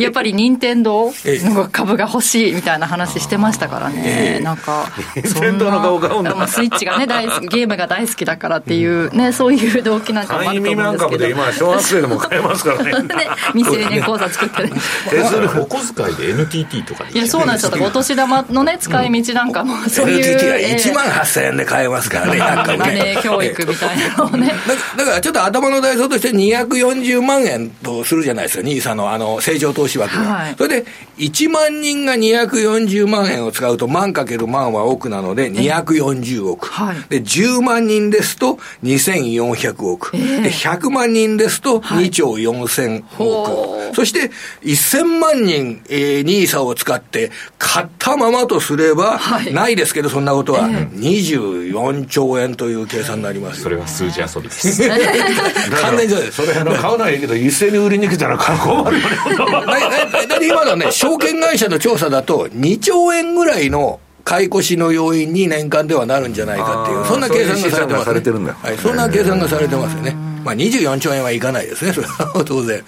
やっぱり任天堂の株が欲しいみたいな話してましたからね。なんかそん任天堂のスイッチがね大好きゲームが大好きだからっていうねそういう動機なんかもあると未満株思うんですけど。小学生でも買えますからね。ね未成年口座作ってる手数料お小遣いで NTT とかでいやそうなんですよ。お年玉のね使い道なんかもそういう、NTT はえー1万8000円で買えますからね、なんか。教育みたいなのをね。だだからちょっと頭の代償として240万円とするじゃないですか、ニーサのあの成長投資枠が、はい。それで1万人が240万円を使うと、万かける万は億なので、240億、はい。で10万人ですと2400億、で100万人ですと2兆4000億、そして1000万人、えー、ニーサを使って買ったままとすれば、はい。ないですけど、そんなことは、24兆円という計算になりますよ。それは数字遊びです。完全にそうです。それ、あの、買うのはいいけど、一斉に売りに来たら困るよね。だ今のね、証券会社の調査だと、2兆円ぐらいの買い越しの要因に年間ではなるんじゃないかっていう、そんな計算がされてます、そういう試算がされてるんだ。はい、そんな計算がされてますよね。まあ24兆円はいかないですね、それは当然。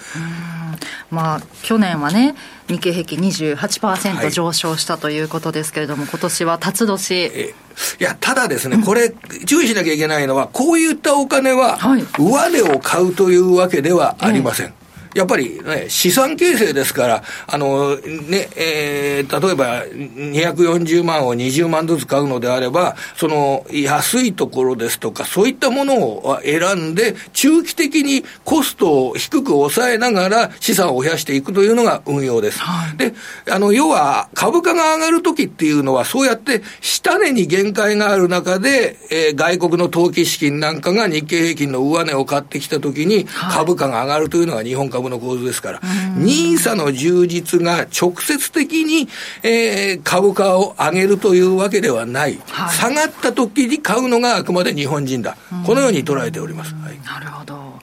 まあ去年はね日経平均28%はい。上昇したということですけれども、今年は辰年。えいや、ただですね、これ、注意しなきゃいけないのは、こういったお金ははい、上値を買うというわけではありません。やっぱりね、資産形成ですから、あの、ね、えー例えば240万を20万ずつ買うのであれば、その安いところですとか、そういったものを選んで、中期的にコストを低く抑えながら資産を増やしていくというのが運用です。で、あの、要は株価が上がるときっていうのは、そうやって下値に限界がある中で、えー外国の投機資金なんかが日経平均の上値を買ってきたときに、株価が上がるというのが日本株の構図ですから、ニーサの充実が直接的に、えー株価を上げるというわけではない。はい。下がったときに買うのがあくまで日本人だ。このように捉えております。はい。なるほど。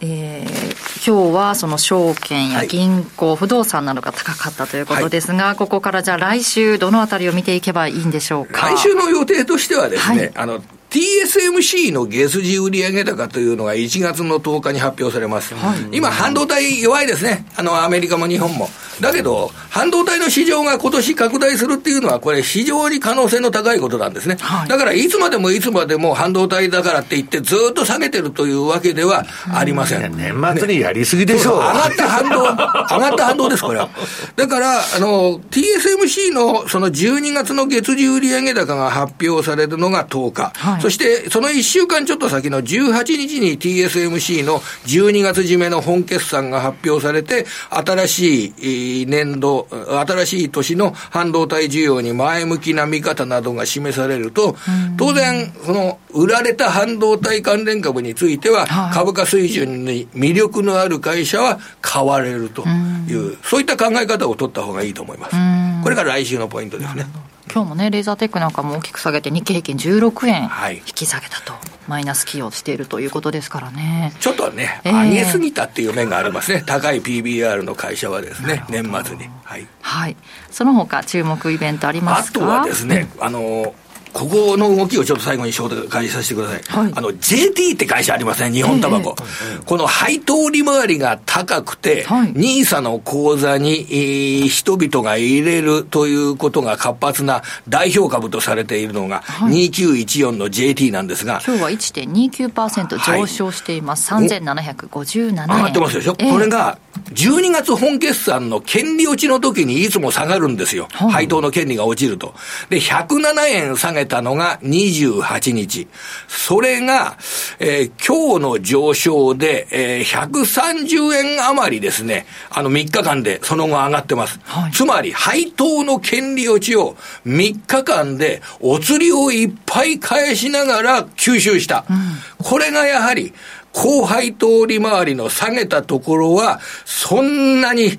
えー今日はその証券や銀行、不動産などが高かったということですが、ここからじゃあ来週どのあたりを見ていけばいいんでしょうか？来週の予定としてはですね、はい。あの、TSMC の月次売上高というのが1月の10日に発表されます。今、半導体弱いですね。あの、アメリカも日本も。だけど、半導体の市場が今年拡大するっていうのは、これ非常に可能性の高いことなんですね。はいだから、いつまでもいつまでも半導体だからって言って、ずっと下げてるというわけではありません。年末にやりすぎでしょう。上がった反動、上がった反動です、これは。だから、あの、TSMC のその12月の月次売上高が発表されるのが10日。はいそして、その1週間ちょっと先の18日に TSMC の12月締めの本決算が発表されて、新しいえー年度、新しい年の半導体需要に前向きな見方などが示されると、当然、その、売られた半導体関連株については、はい。株価水準に魅力のある会社は買われるという、そういった考え方を取った方がいいと思います。これが来週のポイントですね。今日もねレーザーテックなんかも大きく下げて日経平均16円はい引き下げたと、マイナス寄与しているということですからねちょっとね、ええ上げすぎたっていう面がありますね。高い PBR の会社はですね、年末に。はい。はいその他注目イベントありますか？あとはですね、あの、ここの動きをちょっと最後に紹介させてください。はい、あの、JT って会社ありません、ね、日本タバコ。えー、この配当利回りが高くて、はい、ニーサの口座に、えー、人々が入れるということが活発な代表株とされているのが、はい、2914の JT なんですが。今日は1.29%上昇しています。はい、3757円。上がってますでしょ、えー、これが、12月本決算の権利落ちの時にいつも下がるんですよ。配当の権利が落ちると。で、107円下げたのが28日。それが、えー、今日の上昇で、えー、130円余りですね。あの3日間でその後上がってます。はい、つまり、配当の権利落ちを3日間でお釣りをいっぱい返しながら吸収した。うん、これがやはり、高配当利回りの下げたところは、そんなに、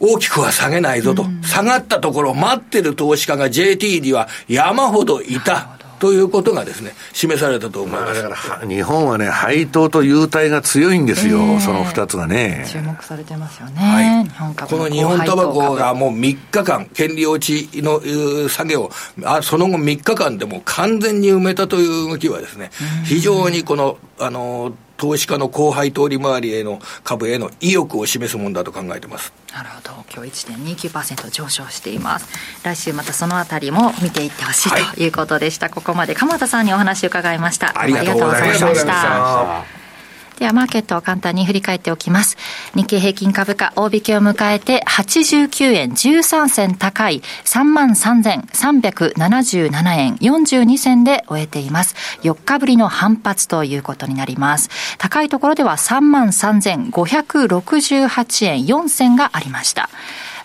大きくは下げないぞと、うん、下がったところ待ってる投資家が JT には山ほどいた。ということがですね、示されたと思います。だから日本はね、配当と優待が強いんですよ、えー、その2つがね。注目されてますよね。はい、この日本タバコがもう3日間、権利落ちの下げを、あその後3日間でも完全に埋めたという動きはですね、非常にこの、あの、投資家の後輩通り回りへの株への意欲を示すものだと考えてます。なるほど。今日1.29%上昇しています。来週またそのあたりも見ていってほしい、ということでした。ここまで鎌田さんにお話を伺いました。ありがとうございましたではマーケットを簡単に振り返っておきます。日経平均株価大引けを迎えて89円13銭高い33,377円42銭で終えています。4日ぶりの反発ということになります。高いところでは33,568円4銭がありました。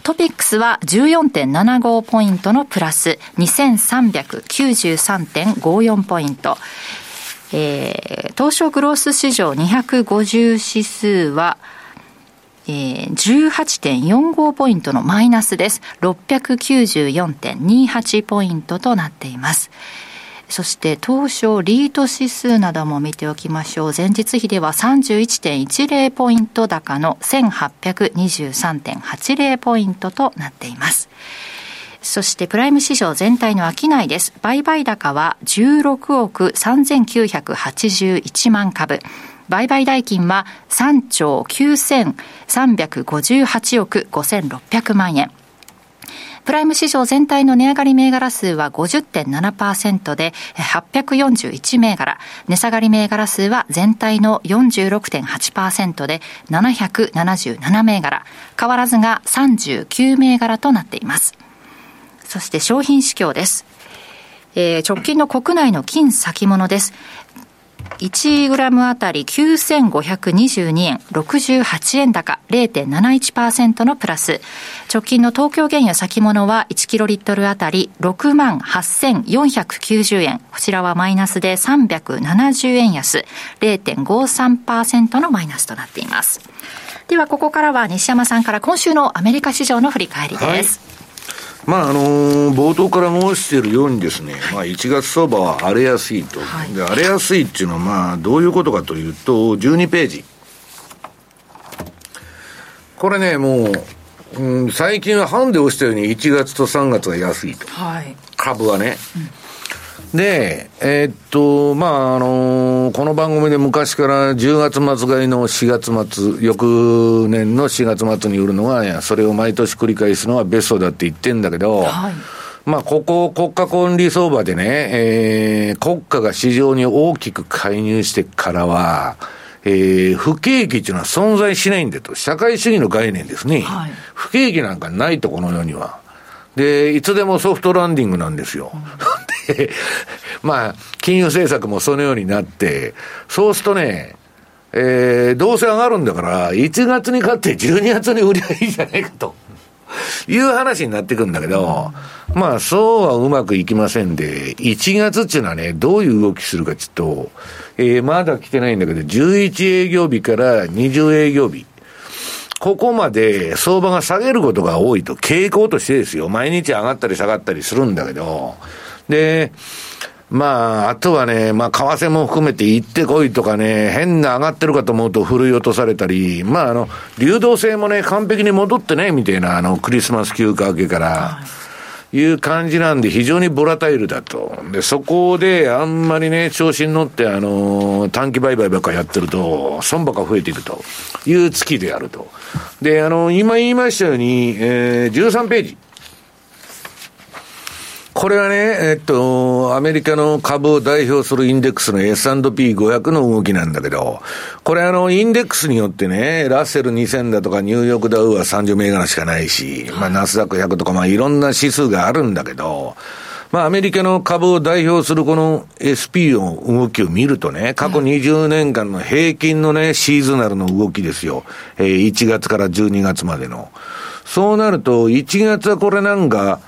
トピックスは14.75ポイントのプラス2393.54ポイント。えー、東証グロース市場250指数は、えー、18.45ポイントのマイナスです。694.28ポイントとなっています。そして東証リート指数なども見ておきましょう。前日比では31.10ポイント高の1823.80ポイントとなっています。そしてプライム市場全体の商いです。売買高は16億3981万株。売買代金は3兆9358億5600万円。プライム市場全体の値上がり銘柄数は50.7%で841銘柄。値下がり銘柄数は全体の46.8%で777銘柄。変わらずが39銘柄となっています。そして商品市況です。えー、直近の国内の金先物です。1グラムあたり9522円68円高0.71%のプラス。直近の東京原油先物は1キロリットルあたり6万8490円。こちらはマイナスで370円安0.53%のマイナスとなっています。ではここからは西山さんから今週のアメリカ市場の振り返りです。はいまああのー、冒頭から申しているようにですね、まあ、1月相場は荒れやすいと、はい、で荒れやすいっていうのは、まあ、どういうことかというと、12ページ。これね、もう、うん、最近はハンデをしたように1月と3月が安いと。はい、株はね。うんで、えー、っと、まあ、あのー、この番組で昔から10月末買いの4月末、翌年の4月末に売るのは、それを毎年繰り返すのはベストだって言ってんだけど、はい、まあ、ここ、国家管理相場でね、えー、国家が市場に大きく介入してからは、えー、不景気っていうのは存在しないんだと。社会主義の概念ですね。はい、不景気なんかないと、この世には。で、いつでもソフトランディングなんですよ。まあ、金融政策もそのようになって、そうするとね、えー、どうせ上がるんだから、1月に買って12月に売りゃいいじゃないかと。いう話になってくんだけど、まあ、そうはうまくいきませんで、1月っていうのはね、どういう動きするかちょっと、えー、まだ来てないんだけど、11営業日から20営業日。ここまで相場が下げることが多いと、傾向としてですよ。毎日上がったり下がったりするんだけど、で、まあ、あとはね、まあ、為替も含めて行ってこいとかね、変な上がってるかと思うと振るい落とされたり、まあ、あの、流動性もね、完璧に戻ってね、みたいな、あの、クリスマス休暇明けから。いう感じなんで、非常にボラタイルだと。で、そこであんまりね、調子に乗って、あの、短期売買ばっかやってると、損ばっか増えていくという月であると。で、あの、今言いましたように、えー、13ページ。これはね、えっと、アメリカの株を代表するインデックスの S&P500 の動きなんだけど、これあの、インデックスによってね、ラッセル2000だとかニューヨークダウは30銘柄しかないし、まあナスダック100とかまあいろんな指数があるんだけど、まあ、アメリカの株を代表するこの SP の動きを見るとね、過去20年間の平均のね、シーズナルの動きですよ。えー、1月から12月までの。そうなると、1月はこれなんか、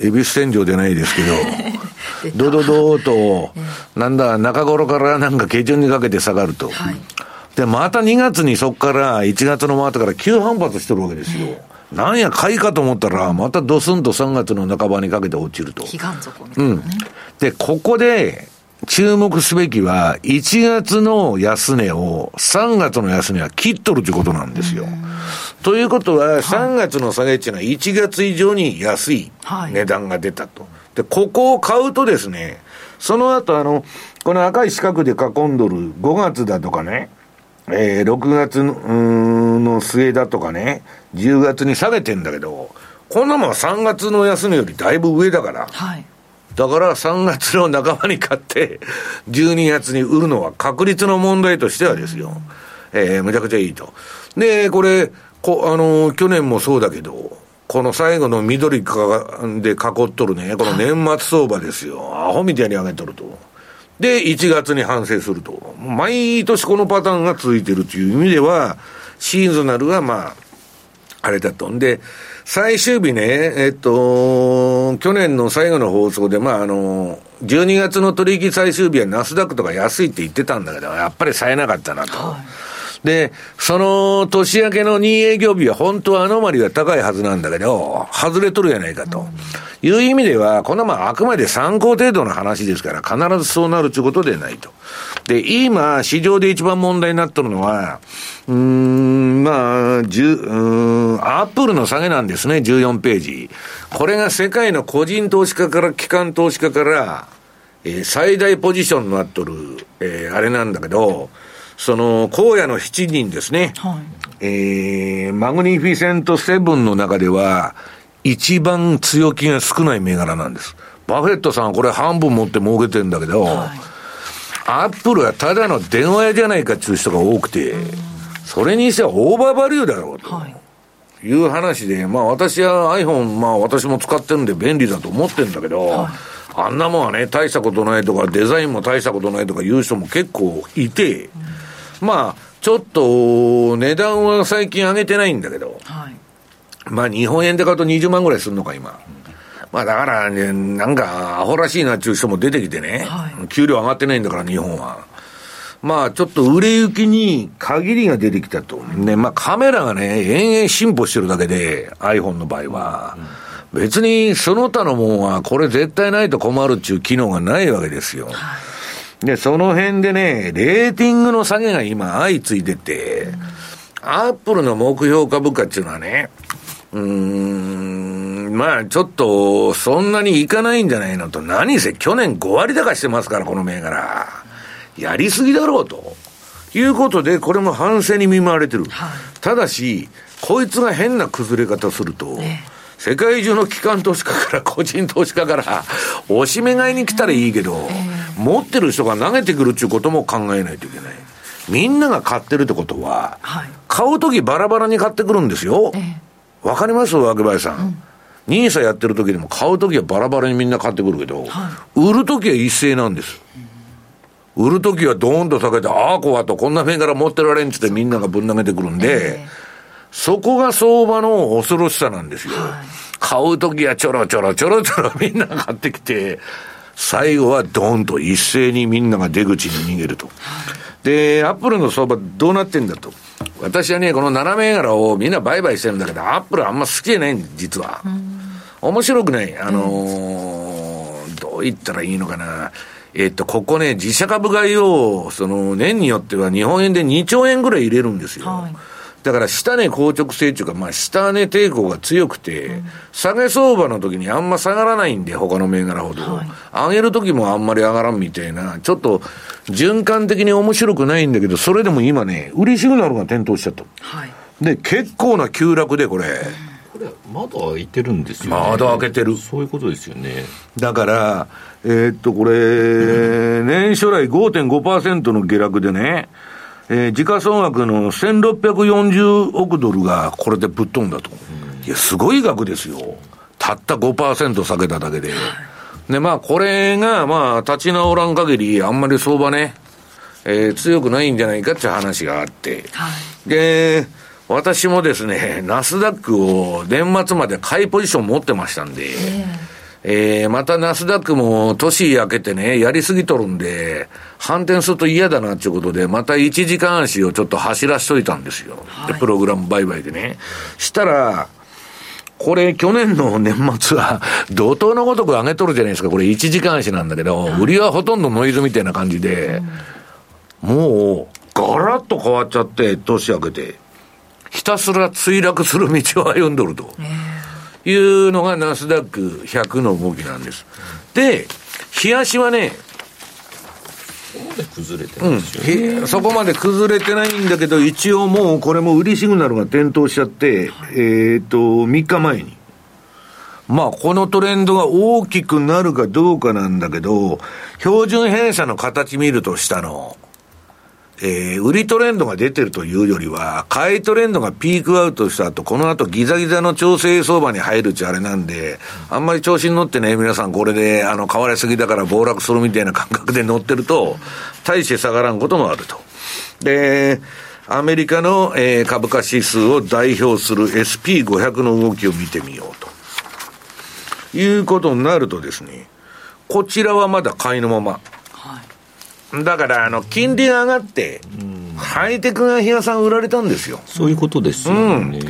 恵比寿天井じゃないですけど、ドドドーと、なんだ、中頃からなんか下旬にかけて下がると。はい、で、また2月にそこから1月の後から急反発してるわけですよ。なんや、買いかと思ったら、またドスンと3月の半ばにかけて落ちると。悲願底みたいな、ね、うん。で、ここで、注目すべきは、1月の安値を3月の安値は切っとるということなんですよ。ということは、3月の下げっていうのは1月以上に安い値段が出たと。で、ここを買うとですね、その後あの、この赤い四角で囲んどる5月だとかね、えー、6月の末だとかね、10月に下げてんだけど、こんなもんは3月の安値よりだいぶ上だから。はいだから3月の半ばに買って、12月に売るのは確率の問題としてはですよ。えー、むちゃくちゃいいと。で、これ、こあの、去年もそうだけど、この最後の緑かで囲っとるね、この年末相場ですよ。アホみたいに上げとると。で、1月に反省すると。毎年このパターンが続いてるという意味では、シーズナルがまあ、あれだと。んで、最終日ね、えっと、去年の最後の放送で、まあ、あの、12月の取引最終日はナスダックとか安いって言ってたんだけど、やっぱり冴えなかったなと。はいで、その年明けの2営業日は本当はアノマリが高いはずなんだけど、外れとるやないかと。いう意味では、このまああくまで参考程度の話ですから、必ずそうなるということでないと。で、今、市場で一番問題になっとるのは、うん、まあ、じゅ、うん、アップルの下げなんですね、14ページ。これが世界の個人投資家から、機関投資家から、えー、最大ポジションになっとる、えー、あれなんだけど、その、荒野の7人ですね。はい、えー、 Magnificent Seven の中では、一番強気が少ない銘柄なんです。バフェットさんこれ半分持って儲けてんだけど、はい、アップルはただの電話屋じゃないかっていう人が多くて、それにしては overvalue だろうと。はいいう話で、まあ私は iPhone、まあ私も使ってるんで便利だと思ってるんだけど、はい、あんなもんはね、大したことないとか、デザインも大したことないとか言う人も結構いて、うんまあ、ちょっと値段は最近上げてないんだけど、はい、まあ日本円で買うと20万ぐらいするのか、今。まあだからね、なんかアホらしいなっていう人も出てきてね、はい、給料上がってないんだから、日本は。まあちょっと売れ行きに限りが出てきたと。ね、まあカメラがね、延々進歩してるだけで、iPhone の場合は。別にその他のもんは、これ絶対ないと困るっていう機能がないわけですよ。はいで、その辺でね、レーティングの下げが今相次いでて、アップルの目標株価っていうのはね、うーん、まあちょっと、そんなにいかないんじゃないのと、何せ去年5割高してますから、この銘柄。やりすぎだろうと。いうことで、これも反省に見舞われてる。はい、ただし、こいつが変な崩れ方すると、世界中の機関投資家から個人投資家から、おしめ買いに来たらいいけど、持ってる人が投げてくるっていうことも考えないといけない。みんなが買ってるってことは、はい、買うときバラバラに買ってくるんですよ。わ、かります？若林さん。うんニーサやってる時でも買う時はバラバラにみんな買ってくるけど、はい、売る時は一斉なんです。うん、売る時はドーンと下げて、ああ、こわとこんな銘柄持ってられんっつってみんながぶん投げてくるんで、えーそこが相場の恐ろしさなんですよ。はい、買うときはちょろちょろちょろちょろみんな買ってきて、最後はドンと一斉にみんなが出口に逃げると。で、アップルの相場どうなってんだと。私はね、この7銘柄をみんな売買してるんだけど、アップルあんま好きじゃないん実は。面白くない。あのー、どう言ったらいいのかな。えっと、ここね、自社株買いを、その、年によっては日本円で2兆円ぐらい入れるんですよ。はいだから下値硬直性っていうか、まあ下値抵抗が強くて、下げ相場の時にあんま下がらないんで、他の銘柄ほど。上げる時もあんまり上がらんみたいな、ちょっと循環的に面白くないんだけど、それでも今ね、売りシグナルが点灯しちゃった。で、結構な急落でこれ。これまだ開いてるんですよ、ね、まだ開けてるそういうことですよねだからえーっとこれ、年初来5.5%の下落でねえー時価総額の1640億ドルがこれでぶっ飛んだと。いや、すごい額ですよ。たった5%下げただけで。で、まあ、これが、まあ、立ち直らん限り、あんまり相場ね、えー強くないんじゃないかっていう話があって。で、私もですね、ナスダックを年末まで買いポジション持ってましたんで、えーまたナスダックも年明けてね、やりすぎとるんで、反転すると嫌だなっていうことで、また1時間足をちょっと走らしといたんですよ。でプログラム売買でね。したら、これ去年の年末は、怒涛のごとく上げとるじゃないですか。これ1時間足なんだけど、売りはほとんどノイズみたいな感じで、もう、ガラッと変わっちゃって、年明けて、ひたすら墜落する道を歩んどると。いうのがナスダック100の動きなんです。で、冷やしはね、崩れてるんですよ、ねへそこまで崩れてないんだけど、一応もうこれも売りシグナルが点灯しちゃって、えっ、と、3日前に。まあ、このトレンドが大きくなるかどうかなんだけど、標準偏差の形見るとしたの、えー売りトレンドが出てるというよりは、買いトレンドがピークアウトした後、この後ギザギザの調整相場に入るっちあれなんで、あんまり調子に乗ってね、皆さんこれで、あの、買われすぎだから暴落するみたいな感覚で乗ってると、大して下がらんこともあると。で、アメリカの、えー株価指数を代表する SP500 の動きを見てみようと。いうことになるとですね、こちらはまだ買いのまま。だから、あの、金利が上がって、ハイテクが冷やさん売られたんですよ。そういうことですよね、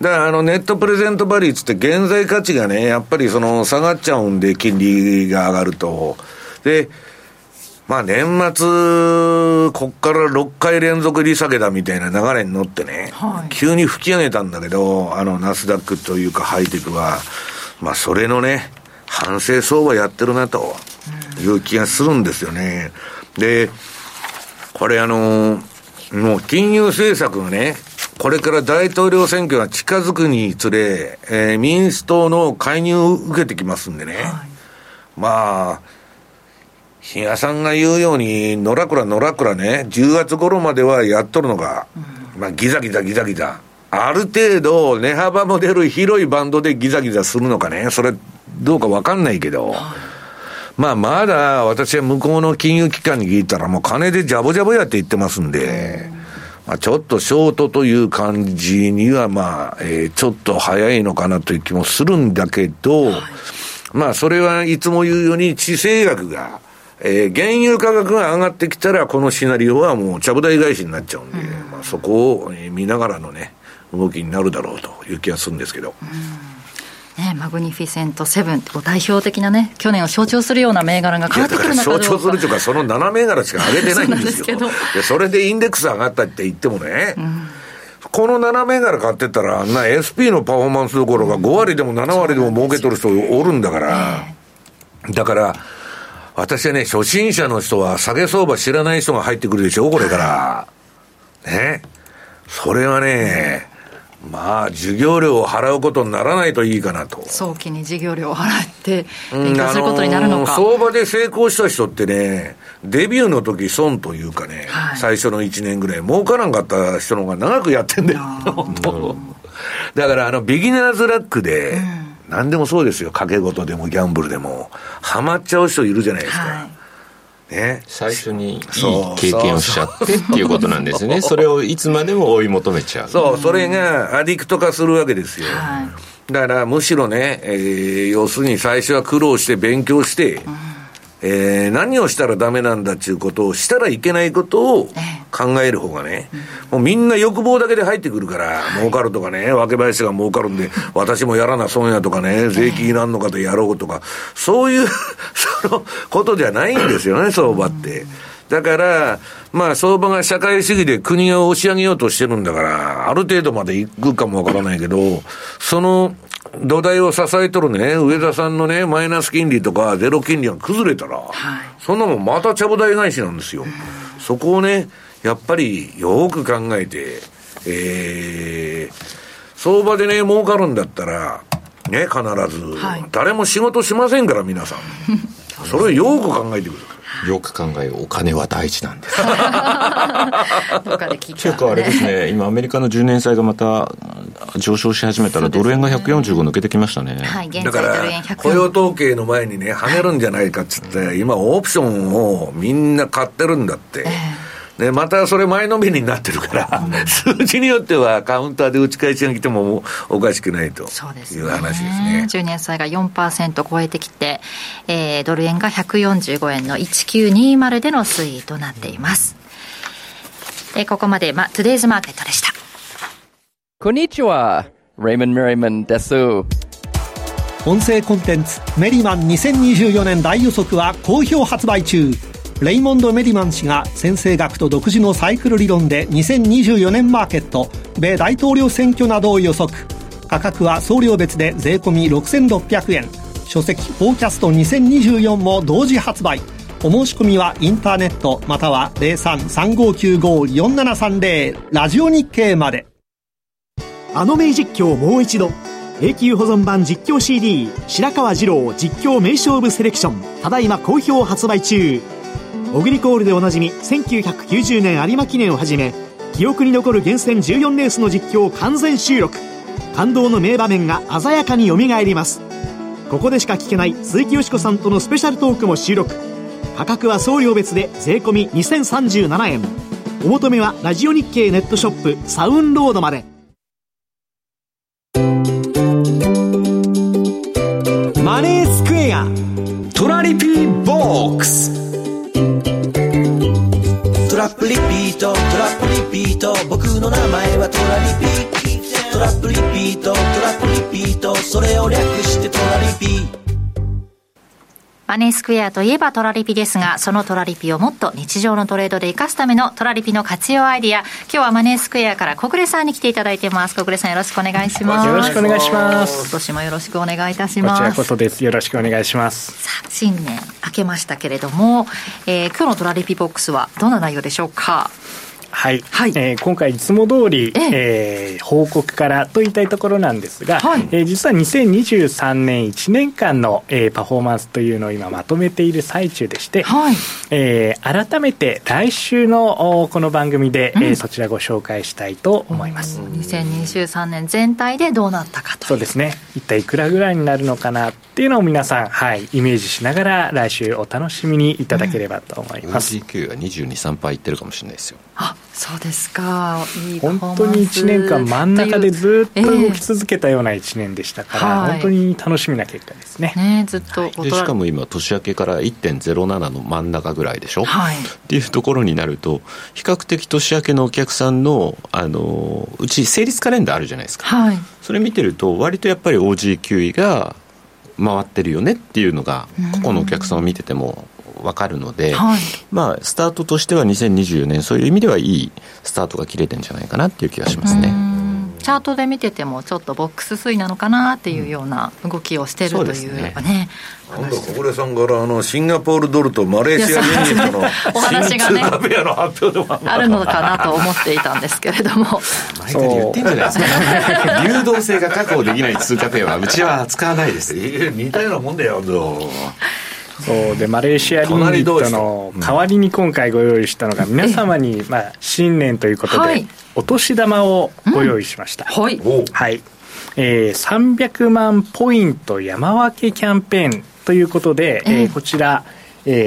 だから、あの、ネットプレゼントバリューつって、現在価値がね、やっぱりその、下がっちゃうんで、金利が上がると。で、まあ、年末、こっから6回連続利下げだみたいな流れに乗ってね、急に吹き上げたんだけど、あの、ナスダックというか、ハイテクは、まあ、それのね、反省相場やってるなという気がするんですよね。で、これあのもう金融政策がね、これから大統領選挙が近づくにつれ、えー民主党の介入を受けてきますんでね。まあ、比嘉さんが言うように、のらくらのらくらね、10月頃まではやっとるのが、まあ、ギザギザギザギザ。ある程度、値幅も出る広いバンドでギザギザするのかね、それ、どうかわかんないけど、まあ、まだ私は向こうの金融機関に聞いたら、もう金でジャボジャボやって言ってますんで、まあ、ちょっとショートという感じには、まあ、えーちょっと早いのかなという気もするんだけど、まあ、それはいつも言うように、地政学が、えー原油価格が上がってきたら、このシナリオはもう、ちゃぶ台返しになっちゃうんで、まあ、そこを、えー見ながらのね、動きになるだろうという気がするんですけど。ね、マグニフィセントセブン代表的なね去年を象徴するような銘柄が変わってくるのかどうか徴するというか、その7銘柄しか上げてないんですよ。そそれでインデックス上がったって言ってもね、この7銘柄買ってったら、あんな SP のパフォーマンスどころか5割でも7割でも儲けとる人おるんだから、だから、私はね、初心者の人は下げ相場知らない人が入ってくるでしょ、これから。ね。それはね、まあ、授業料を払うことにならないといいかなと。早期に事業料を払ってうん勉強することになるのか、あのー相場で成功した人ってね、デビューの時損というかね、はい。最初の1年ぐらい、儲からんかった人の方が長くやってんだよ、本当。だから、あの、ビギナーズラックで、何でもそうですよ、賭け事でもギャンブルでも、ハマっちゃう人いるじゃないですか。はいね。最初にいい経験をしちゃってっていうことなんですよね。それをいつまでも追い求めちゃう。そう、それがアディクト化するわけですよ。はい。だからむしろね、えー要するに最初は苦労して勉強して、えー何をしたらダメなんだっていうことをしたらいけないことを考える方がね、もうみんな欲望だけで入ってくるから、儲かるとかね、分け林が儲かるんで、私もやらな損やとかね、税金なんのかでやろうとか、そういう、そのことじゃないんですよね、相場って。だから、まあ相場が社会主義で国を押し上げようとしてるんだから、ある程度まで行くかもわからないけど、その土台を支えとるね、上田さんのね、マイナス金利とかゼロ金利が崩れたら、そんなもんまたちゃぶ台返しなんですよ。そこをね、やっぱりよく考えて、えー、相場でね、儲かるんだったら、ね、必ず、誰も仕事しませんから、皆さん。それをよく考えてください。よく考えお金は大事なんです。どっかで聞いた、結構あれですね、今アメリカの10年債がまた上昇し始めたら、ドル円が145抜けてきましたね。はい、現在だかドル円ら、雇用統計の前にね、跳ねるんじゃないかっつって、今、オプションをみんな買ってるんだって。ね、またそれ前のめりになってるから、数字によってはカウンターで打ち返しが来てもおかしくないという話ですね。10年債が4%超えてきて、えードル円が145円の1920での推移となっています。えーここまで、ま、トゥデイズマーケットでした。こんにちは。Raymond Merriman です。音声コンテンツメリマン2024年大予測は好評発売中レイモンド・メディマン氏が先生学と独自のサイクル理論で2024年マーケット米大統領選挙などを予測。価格は送料別で税込6600円。書籍「フォーキャスト2024」も同時発売。お申し込みはインターネットまたは0335954730ラジオ日経まで。あの名実況もう一度。永久保存版実況 CD 白川二郎実況名勝負セレクション。ただいま好評発売中。オグリコールでおなじみ1990年有馬記念をはじめ記憶に残る厳選14レースの実況を完全収録。感動の名場面が鮮やかによみがえります。ここでしか聞けない鈴木よしこさんとのスペシャルトークも収録。価格は送料別で税込2037円。お求めはラジオ日経ネットショップサウンロードまで。マネースクエアトラリピーボックス。トラップリピートトラップリピート僕の名前はトラリピトラップリピートトラップリピートそれを略してトラリピマネースクエアといえばトラリピですが、そのトラリピをもっと日常のトレードで活かすためのトラリピの活用アイディア、今日はマネースクエアから小暮さんに来ていただいてます。小暮さんよろしくお願いします。よろしくお願いします今年もよろしくお願いいたしこます。ちらこそです。よろしくお願いします。さあ、新年明けましたけれども、えー今日のトラリピボックスはどんな内容でしょうか？はい、えー今回いつも通り、えー報告からと言いたいところなんですが、えー実は2023年1年間の、えーパフォーマンスというのを今まとめている最中でして、えー改めて来週のおこの番組で、えーそちらご紹介したいと思います。2023年全体でどうなったかと。そうですね。一体いくらぐらいになるのかなっていうのを皆さん、はい、イメージしながら来週お楽しみにいただければと思います。OGQ が22、3%いってるかもしれないですよ。あ、そうですか。本当に1年間真ん中でずっと動き続けたような1年でしたから、はい本当に楽しみな結果ですね。ねずっとでしかも今年明けから1.07の真ん中ぐらいでしょ、はいっていうところになると比較的年明けのお客さんのあのうち成立カレンダーあるじゃないですかはい。それ見てると割とやっぱり OG9 位が回ってるよねっていうのが個々のお客さんを見てても分かるので、はい。まあスタートとしては2024年そういう意味ではいいスタートが切れてるんじゃないかなっていう気がしますね。チャートで見ててもちょっとボックス推移なのかなっていうような動きをしてるというね,、なんだ小暮さんからあのシンガポールドルとマレーシア人民とのお話がね新通貨ペアの発表でもあるのかなと思っていたんですけれども。前から言ってんじゃないですか。流動性が確保できない通貨ペアはうちは使わないです。似たようなもんだよそうでマレーシアリンギットの代わりに今回ご用意したのが皆様に、まあ、新年ということで、はい。お年玉をご用意しました、はい、はい。えー300万ポイント山分けキャンペーンということで、えーこちら、えー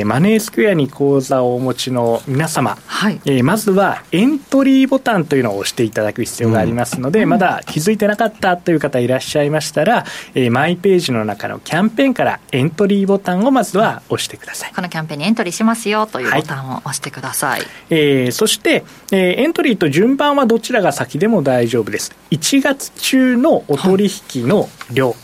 マネースクエアに口座をお持ちの皆様、えーまずはエントリーボタンというのを押していただく必要がありますので、まだ気づいてなかったという方いらっしゃいましたら、えーマイページの中のキャンペーンからエントリーボタンをまずは押してください。このキャンペーンにエントリーしますよというボタンを押してください、えーそして、えーエントリーと順番はどちらが先でも大丈夫です。1月中のお取引の量、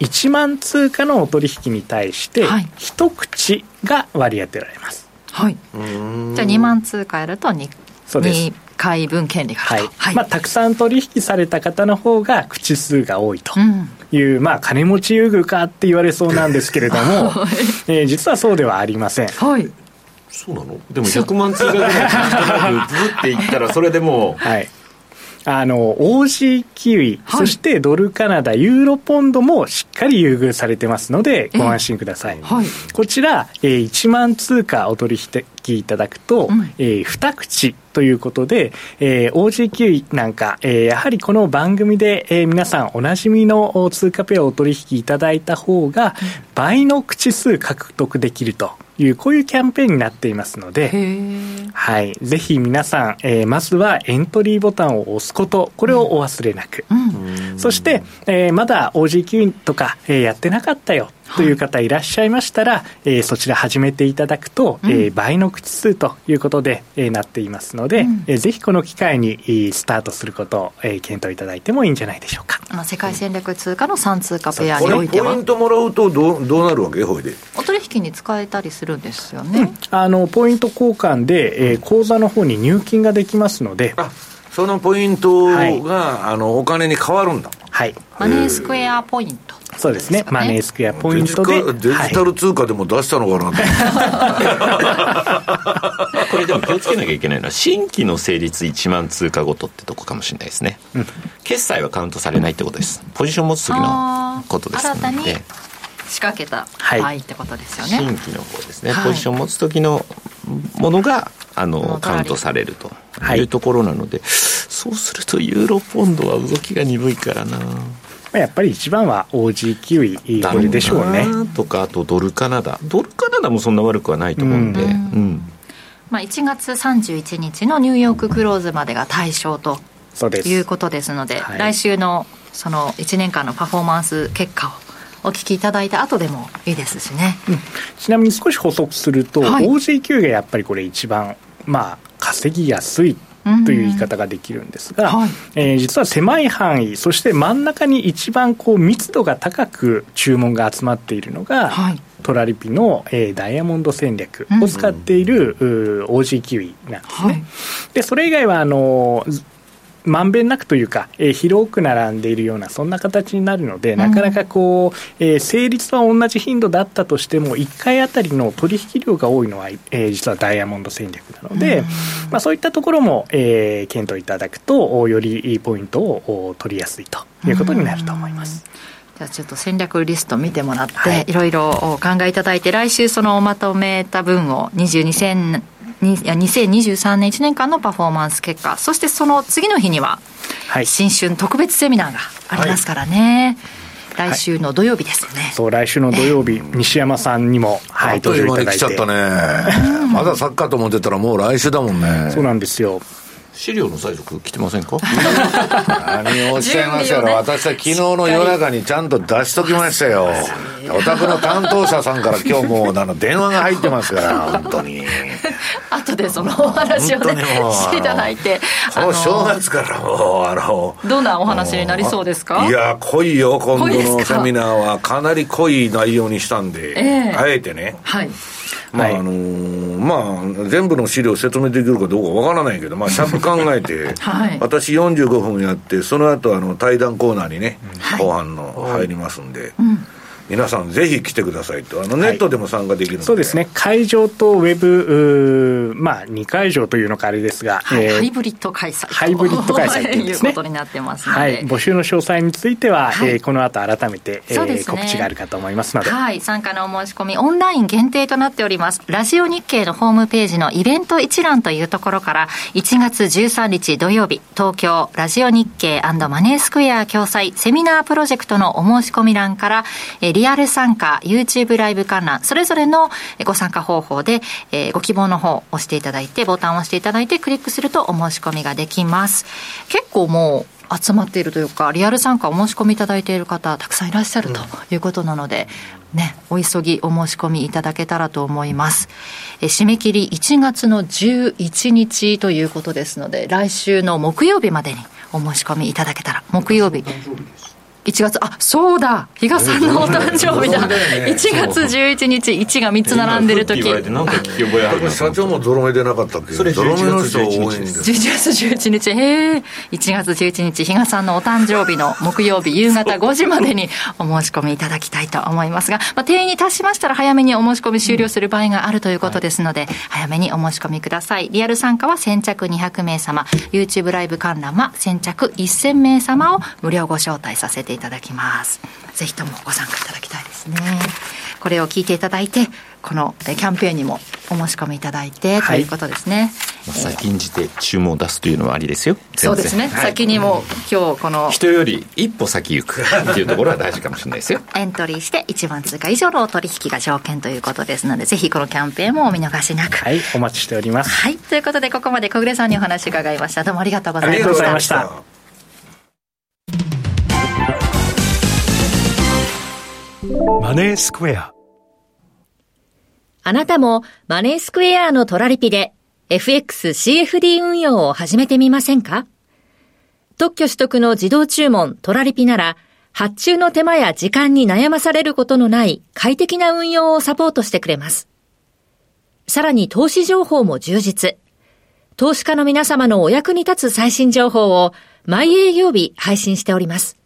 1万通貨のお取引に対して、一口が割り当てられます。はい。じゃあ2万通貨やると 2, そうです。2回分権利があると、はい。はい、まあ、たくさん取引された方の方が口数が多いと。いう、うん、まあ、金持ち優遇かって言われそうなんですけれども、えー、実はそうではありません。はい。そうなの？でも100万通貨ぐらいずっていったらそれでもう、はい、あの OG キウイ、はい、そしてドルカナダユーロポンドもしっかり優遇されてますのでご安心ください、はい、こちら、えー、1万通貨お取引いただくと、うん、えー、2口ということで、えー、OG キウイなんか、えー、やはりこの番組で、えー、皆さんおなじみの通貨ペアをお取引いただいた方が倍の口数獲得できるというこういうキャンペーンになっていますので、はい、ぜひ皆さん、えー、まずはエントリーボタンを押すことこれをお忘れなく、うん、そして、えー、まだ OG9 とか、えー、やってなかったよという方いらっしゃいましたら、はい、えー、そちら始めていただくと、うん、えー、倍の口数ということで、えー、なっていますので、うん、えー、ぜひこの機会にスタートすることを、えー、検討いただいてもいいんじゃないでしょうか。あの世界戦略通貨の3通貨ペアにおいては。ポイントもらうとどうどうなるわけ？ほいで。お取引に使えたりするんですよね、うん、あのポイント交換で、えー、口座の方に入金ができますので。そのポイントが、はい、あのお金に変わるんだはい。マネースクエアポイントそうですね、マネースクエアポイントで。デジタル通貨でも出したのかな、はい、これでも気をつけなきゃいけないのは新規の成立1万通貨ごとってとこかもしれないですね、うん、決済はカウントされないってことです。ポジション持つ時のことですので仕掛けた場合ってことですよね、新規の方ですね、はい、ポジション持つ時のものがあのカウントされるとい。うところなので、はい、そうするとユーロポンドは動きが鈍いからな。やっぱり一番は OG キウイこれでしょうね。とかあとドルカナダ。ドルカナダもそんな悪くはないと思うんで、うん、うん。まあ、1月31日のニューヨーククローズまでが対象ということですので、はい、来週のその1年間のパフォーマンス結果をお聞きいただいた後でもいいですしね、うん、ちなみに少し補足すると、はい、OG キウイがやっぱりこれ一番まあ稼ぎやすいという言い方ができるんですが、はい、えー、実は狭い範囲そして真ん中に一番こう密度が高く注文が集まっているのが、はい、トラリピの、えー、ダイヤモンド戦略を使っている、うん、OG キウイなんですね。はい、でそれ以外はあのまんべんなくというか、えー、広く並んでいるようなそんな形になるので、なかなかこう、えー、成立は同じ頻度だったとしても1回あたりの取引量が多いのは、えー、実はダイヤモンド戦略なので、まあ、そういったところも、えー、検討いただくとよりいいポイントを取りやすいということになると思います。じゃあちょっと戦略リスト見てもらって、はい、いろいろお考えいただいて来週そのまとめた分を22戦2023年1年間のパフォーマンス結果。そしてその次の日には、はい、新春特別セミナーがありますからね、はい、来週の土曜日ですよね、はい、そう来週の土曜日、西山さんにも、はい、登場いただいて。来ちゃったね。まだサッカーと思ってたらもう来週だもんね。そうなんですよ資料の催促来てませんか？何をおっしゃいますやろ、ね、私は昨日の夜中にちゃんと出しときましたよ。お宅の担当者さんから今日もうあの電話が入ってますから本当に。後でそのお話をね していただいて。この正月からもうあのどんなお話になりそうですか？いや濃いよ今度のセミナーは。かなり濃い内容にしたんで、えー、あえてね。はいまあ、あのー、まあ、全部の資料説明できるかどうかわからないけど、まあ、尺考えて、はい、私45分やって、その後あの対談コーナーにね、後半の入りますんで。うん皆さんぜひ来てくださいと。あのネットでも参加できるはい、そうですね。会場とウェブまあ2会場というのかあれですが、はい。えー、ハイブリッド開催ハイブリッド開催という、ことになってますはい、募集の詳細については、はい、えー、この後改めて、えーね、告知があるかと思いますので。はい。参加のお申し込みオンライン限定となっております。ラジオ日経のホームページのイベント一覧というところから1月13日土曜日東京ラジオ日経マネースクエア共催セミナープロジェクトのお申し込み欄から、えー、リアル参加 YouTube ライブ観覧、それぞれのご参加方法で、えー、ご希望の方を押していただいて、ボタンを押していただいて、クリックするとお申し込みができます。結構もう、集まっているというか、リアル参加お申し込みいただいている方、たくさんいらっしゃるということなので、うん、ね、お急ぎお申し込みいただけたらと思います。え締め切り1月の11日ということですので、来週の木曜日までにお申し込みいただけたら、木曜日。1月、あ、そうだ比嘉さんのお誕生日だ。ね、1月11日、1が3つ並んでる時。なんか聞き覚えある社長もゾロ目でなかったっけ？それゾロ目の人多いんです11月11日、へえ。1月11日、比嘉さんのお誕生日の木曜日夕方5時までにお申し込みいただきたいと思いますが、まあ、定員に達しましたら早めにお申し込み終了する場合があるということですので、早めにお申し込みください。リアル参加は先着200名様、YouTube ライブ観覧は先着1000名様を無料ご招待させていただきます。ぜひともご参加いただきたいですね。これを聞いていただいて、このキャンペーンにもお申し込みいただいて、ということですね。先んじて注文を出すというのはありですよ。そうですね。はい、先にも今日この。人より一歩先行くっていうところは大事かもしれないですよ。エントリーして1万通貨以上の取引が条件ということですので、ぜひこのキャンペーンもお見逃しなく。はい、お待ちしております。はい、ということでここまで小暮さんにお話伺いました。どうもありがとうございました。ありがとうございました。マネースクエアあなたもマネースクエアのトラリピで FXCFD 運用を始めてみませんか？特許取得の自動注文トラリピなら発注の手間や時間に悩まされることのない快適な運用をサポートしてくれます。さらに投資情報も充実。投資家の皆様のお役に立つ最新情報を毎営業日配信しております。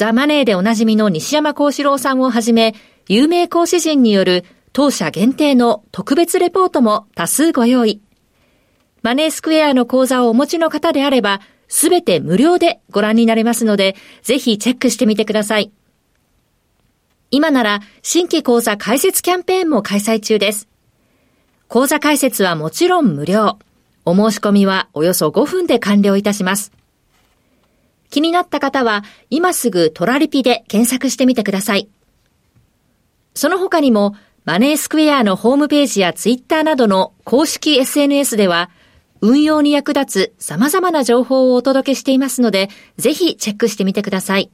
ザ・マネーでおなじみの西山幸四郎さんをはじめ、有名講師陣による当社限定の特別レポートも多数ご用意。マネースクエアの講座をお持ちの方であれば、すべて無料でご覧になれますので、ぜひチェックしてみてください。今なら新規講座開設キャンペーンも開催中です。講座開設はもちろん無料。お申し込みはおよそ5分で完了いたします。気になった方は、今すぐトラリピで検索してみてください。その他にも、マネースクエアのホームページやツイッターなどの公式 SNS では、運用に役立つ様々な情報をお届けしていますので、ぜひチェックしてみてください。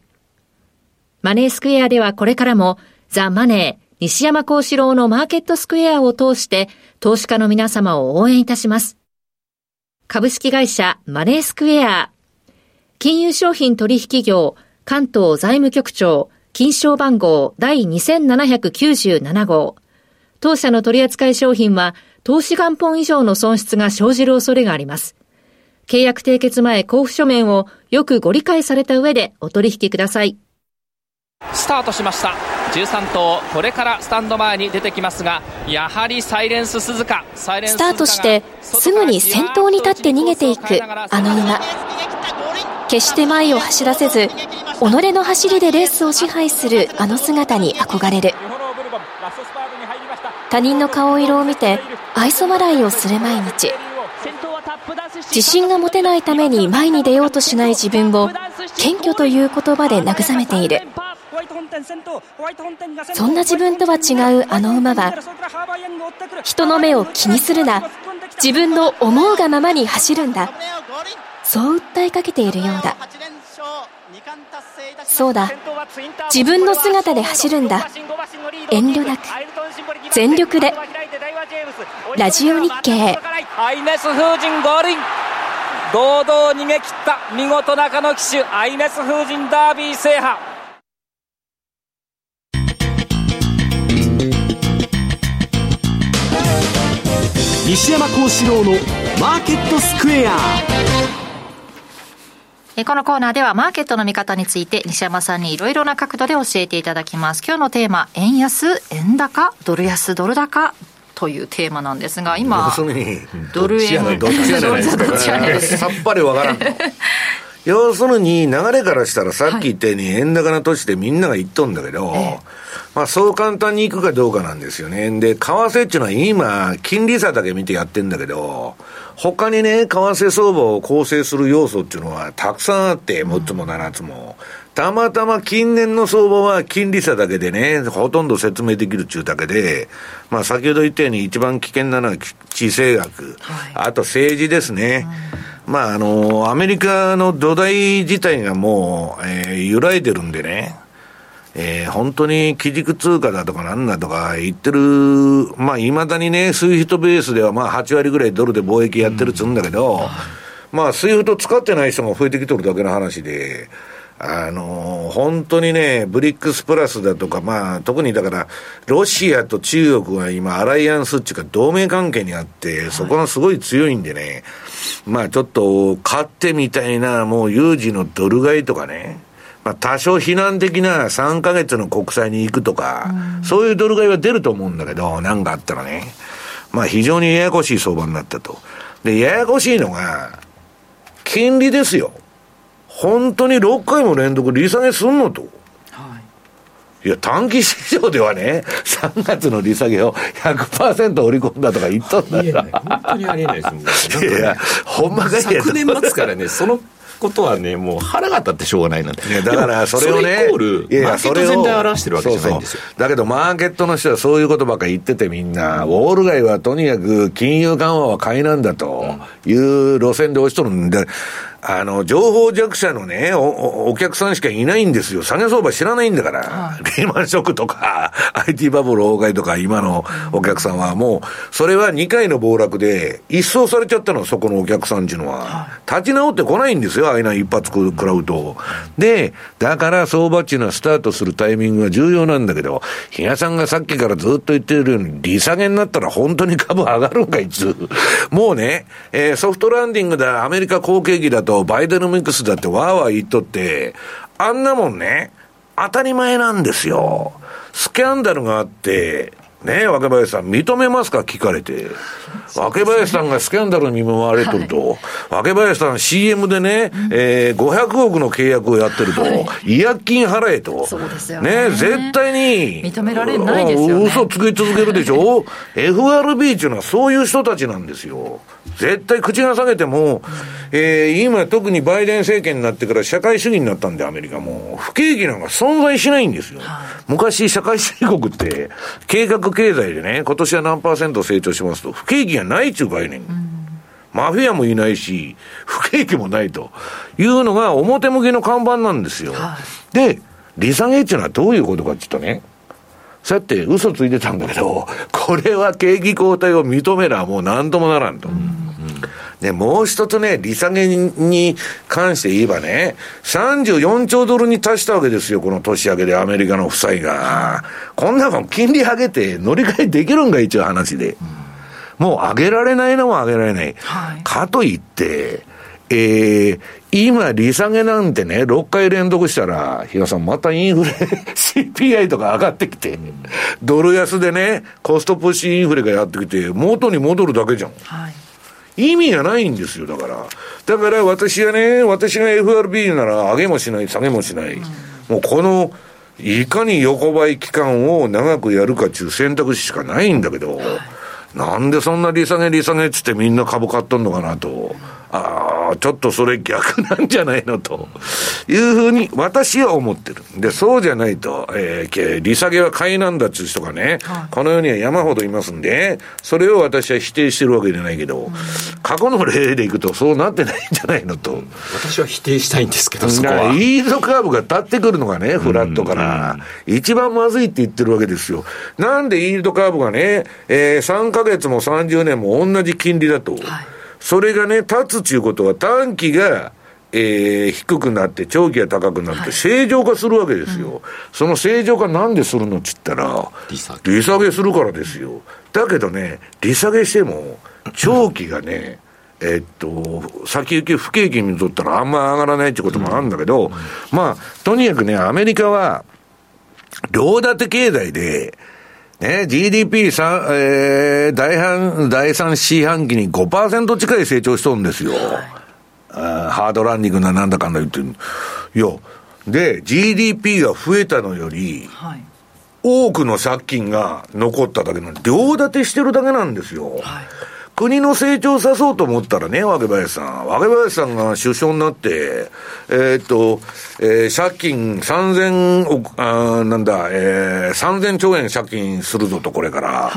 マネースクエアではこれからも、ザ・マネー、西山幸四郎のマーケットスクエアを通して、投資家の皆様を応援いたします。株式会社マネースクエア金融商品取引業関東財務局長金賞番号第2797号当社の取扱い商品は投資元本以上の損失が生じる恐れがあります。契約締結前交付書面をよくご理解された上でお取引ください。スタートしました13頭これからスタンド前に出てきますがやはりサイレンス鈴鹿。スタートしてすぐに先頭に立って逃げていくあの馬。決して前を走らせず己の走りでレースを支配するあの姿に憧れる。他人の顔色を見て愛想笑いをする毎日。自信が持てないために前に出ようとしない自分を謙虚という言葉で慰めている。そんな自分とは違うあの馬は人の目を気にするな。自分の思うがままに走るんだ。そう訴えかけているようだ。そうだ。自分の姿で走るんだ。遠慮なく。全力で。ラジオ日経。アイネス風神合輪。堂々逃げ切った見事中野騎手アイネス風神ダービー制覇。西山幸四郎のマーケットスクエアこのコーナーではマーケットの見方について西山さんにいろいろな角度で教えていただきます。今日のテーマ、円安、円高、ドル安、ドル高というテーマなんですが、今、ドル円、どっちやねん。さっぱりわからん 要するに、流れからしたらさっき言ったように、円高な土地でみんなが言っとんだけど、ええ、まあそう簡単にいくかどうかなんですよね。で、為替っていうのは今、金利差だけ見てやってんだけど、他にね、為替相場を構成する要素っていうのはたくさんあって、6つも7つも。たまたま近年の相場は金利差だけでね、ほとんど説明できるっていうだけで、まあ先ほど言ったように一番危険なのは地政学、はい、あと政治ですね。うん、まああの、アメリカの土台自体がもう、えー、揺らいでるんでね。えー、本当に基軸通貨だとかなんだとか言ってる、まあ、いまだにね、 SWIFT ベースではまあ8割ぐらいドルで貿易やってるっつうんだけど、うん、まあ、 SWIFT 使ってない人が増えてきとるだけの話で、あのー、本当にね、 BRICS プラスだとか、まあ、特にだから、ロシアと中国が今、アライアンスっていうか、同盟関係にあって、そこがすごい強いんでね、まあ、ちょっと、かつてみたいな、もう有事のドル買いとかね、まあ、多少非難的な3ヶ月の国債に行くとか、うん、そういうドル買いは出ると思うんだけど、なんかあったらね、まあ、非常にややこしい相場になったと。で、ややこしいのが、金利ですよ。本当に6回も連続利下げすんのと。いや、短期市場ではね、3月の利下げを100%織り込んだとか言っとんだから。本当にありえないですもん、ね、いや、ほんまかい昨年末からね、そのことはね、もう腹が立ってしょうがないなんて。だからそれをね、いやいや、それを全体を表してるわけじゃないんですよ。だけど、マーケットの人はそういうことばっか言っててみんな、ウォール街はとにかく金融緩和は買いなんだという路線で押しとるんで、あの、情報弱者のねお、お客さんしかいないんですよ。下げ相場知らないんだから。はい、リーマンショックとか、IT バブル崩壊とか、今のお客さんはもう、それは2回の暴落で、一掃されちゃったの、そこのお客さんっていうのは。はい、立ち直ってこないんですよ、ああいうの一発食らうと。で、だから相場っていうのはスタートするタイミングが重要なんだけど、比嘉さんがさっきからずっと言ってるように、利下げになったら本当に株上がるんか、いつ。もうね、えー、ソフトランディングだ、アメリカ後継機だと、バイデノミックスだってわーわー言っとって、あんなもんね、当たり前なんですよ。スキャンダルがあって、ねえ、若林さん、認めますか？聞かれて。若林さんがスキャンダルに見舞われてると、はい、若林さん CM でね、うん、えー、500億の契約をやってると、はい、違約金払えと。そうですよね。ね絶対に。認められないですよね。嘘つき続けるでしょ ?FRB っていうのはそういう人たちなんですよ。絶対口が下げても、えー、今特にバイデン政権になってから社会主義になったんで、アメリカも。不景気なんか存在しないんですよ。昔、社会主義国って、計画経済でね、今年は何パーセント成長しますと、不景気がないっちゅう概念。マフィアもいないし、不景気もないというのが表向きの看板なんですよ。で、利下げっていうのはどういうことかって言うとね、さて、嘘ついてたんだけど、これは景気後退を認めらもう何ともならんと。で、もう一つね、利下げに関して言えばね、34兆ドルに達したわけですよ、この年明けでアメリカの負債が。こんなもん金利上げて乗り換えできるんか、一応話で。もう上げられないのは上げられない。はい、かといって、えー、今、利下げなんてね、6回連続したら、比嘉さん、またインフレ、CPI とか上がってきて、ドル安でね、コストプッシュインフレがやってきて、元に戻るだけじゃん。はい意味がないんですよ、だから。だから私はね、私が FRB なら上げもしない、下げもしない。うん、もうこの、いかに横ばい期間を長くやるかっていう選択肢しかないんだけど、はい、なんでそんな利下げ利下げっつってみんな株買っとんのかなと。ああ、ちょっとそれ逆なんじゃないのというふうに私は思ってる。で、そうじゃないと、えー、利下げは買いなんだっていう人がね、はい、この世には山ほどいますんで、それを私は否定してるわけじゃないけど、うん、過去の例でいくとそうなってないんじゃないのと。私は否定したいんですけど、そこは。イールドカーブが立ってくるのがね、フラットから、一番まずいって言ってるわけですよ。なんでイールドカーブがね、えー、3ヶ月も30年も同じ金利だと。はいそれがね、立つということは短期が、えー、低くなって、長期が高くなって、正常化するわけですよ。はいうん、その正常化なんでするのって言ったら、利下げ。利下げするからですよ。だけどね、利下げしても、長期がね、えっと、先行き不景気にとったらあんま上がらないってこともあるんだけど、うん、まあ、とにかくね、アメリカは、両立て経済で、ね、GDP3、えー、第半、第3四半期に5%近い成長しとるんですよ。あハードランディングななんだかんだ言ってる。いや、で、GDP が増えたのより、はい、多くの借金が残っただけの、両立てしてるだけなんですよ。はい国の成長さそうと思ったらね、若林さん。若林さんが首相になって、えー、っと、えー、借金3000億、あなんだ、えー、3000兆円借金するぞと、これから。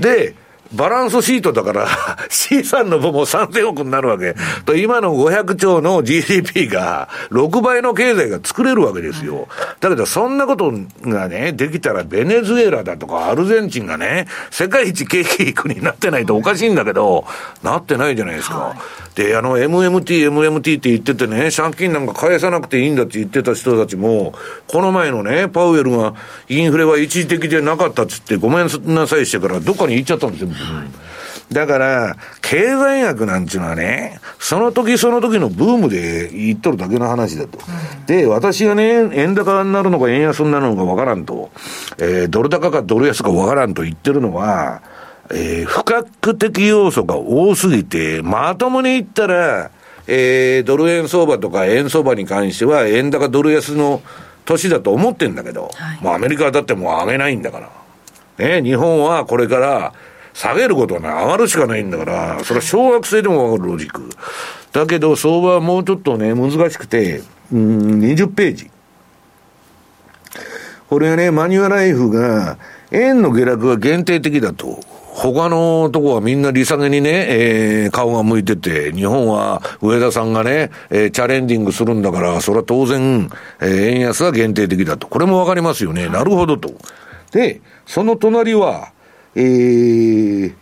で、バランスシートだから、C さんの分も3000億になるわけ。と、今の500兆の GDP が、6倍の経済が作れるわけですよ。だけど、そんなことがね、できたら、ベネズエラだとかアルゼンチンがね、世界一景気いい国になってないとおかしいんだけど、なってないじゃないですか。で、あの、MMT、MMT って言っててね、借金なんか返さなくていいんだって言ってた人たちも、この前のね、パウエルがインフレは一時的でなかったっつって、ごめんなさいしてから、どっかに行っちゃったんですよ。だから、経済学なんていうのはね、その時その時のブームで言っとるだけの話だと。で、私がね、円高になるのか円安になるのかわからんと、えー、ドル高かドル安かわからんと言ってるのは、えー、不確的要素が多すぎて、まともに言ったら、えー、ドル円相場とか円相場に関しては、円高ドル安の年だと思ってんだけど、はい、もうアメリカだってもう上げないんだから。ね、日本はこれから、下げることはない。上がるしかないんだから、それは小学生でもわかるロジック。だけど、相場はもうちょっとね、難しくて、うん、20ページ。これはね、マニュアライフが、円の下落が限定的だと。他のとこはみんな利下げにね、えー、顔が向いてて、日本は上田さんがね、えー、チャレンジングするんだから、それは当然、えー、円安は限定的だと。これもわかりますよね。なるほどと。で、その隣は、えー、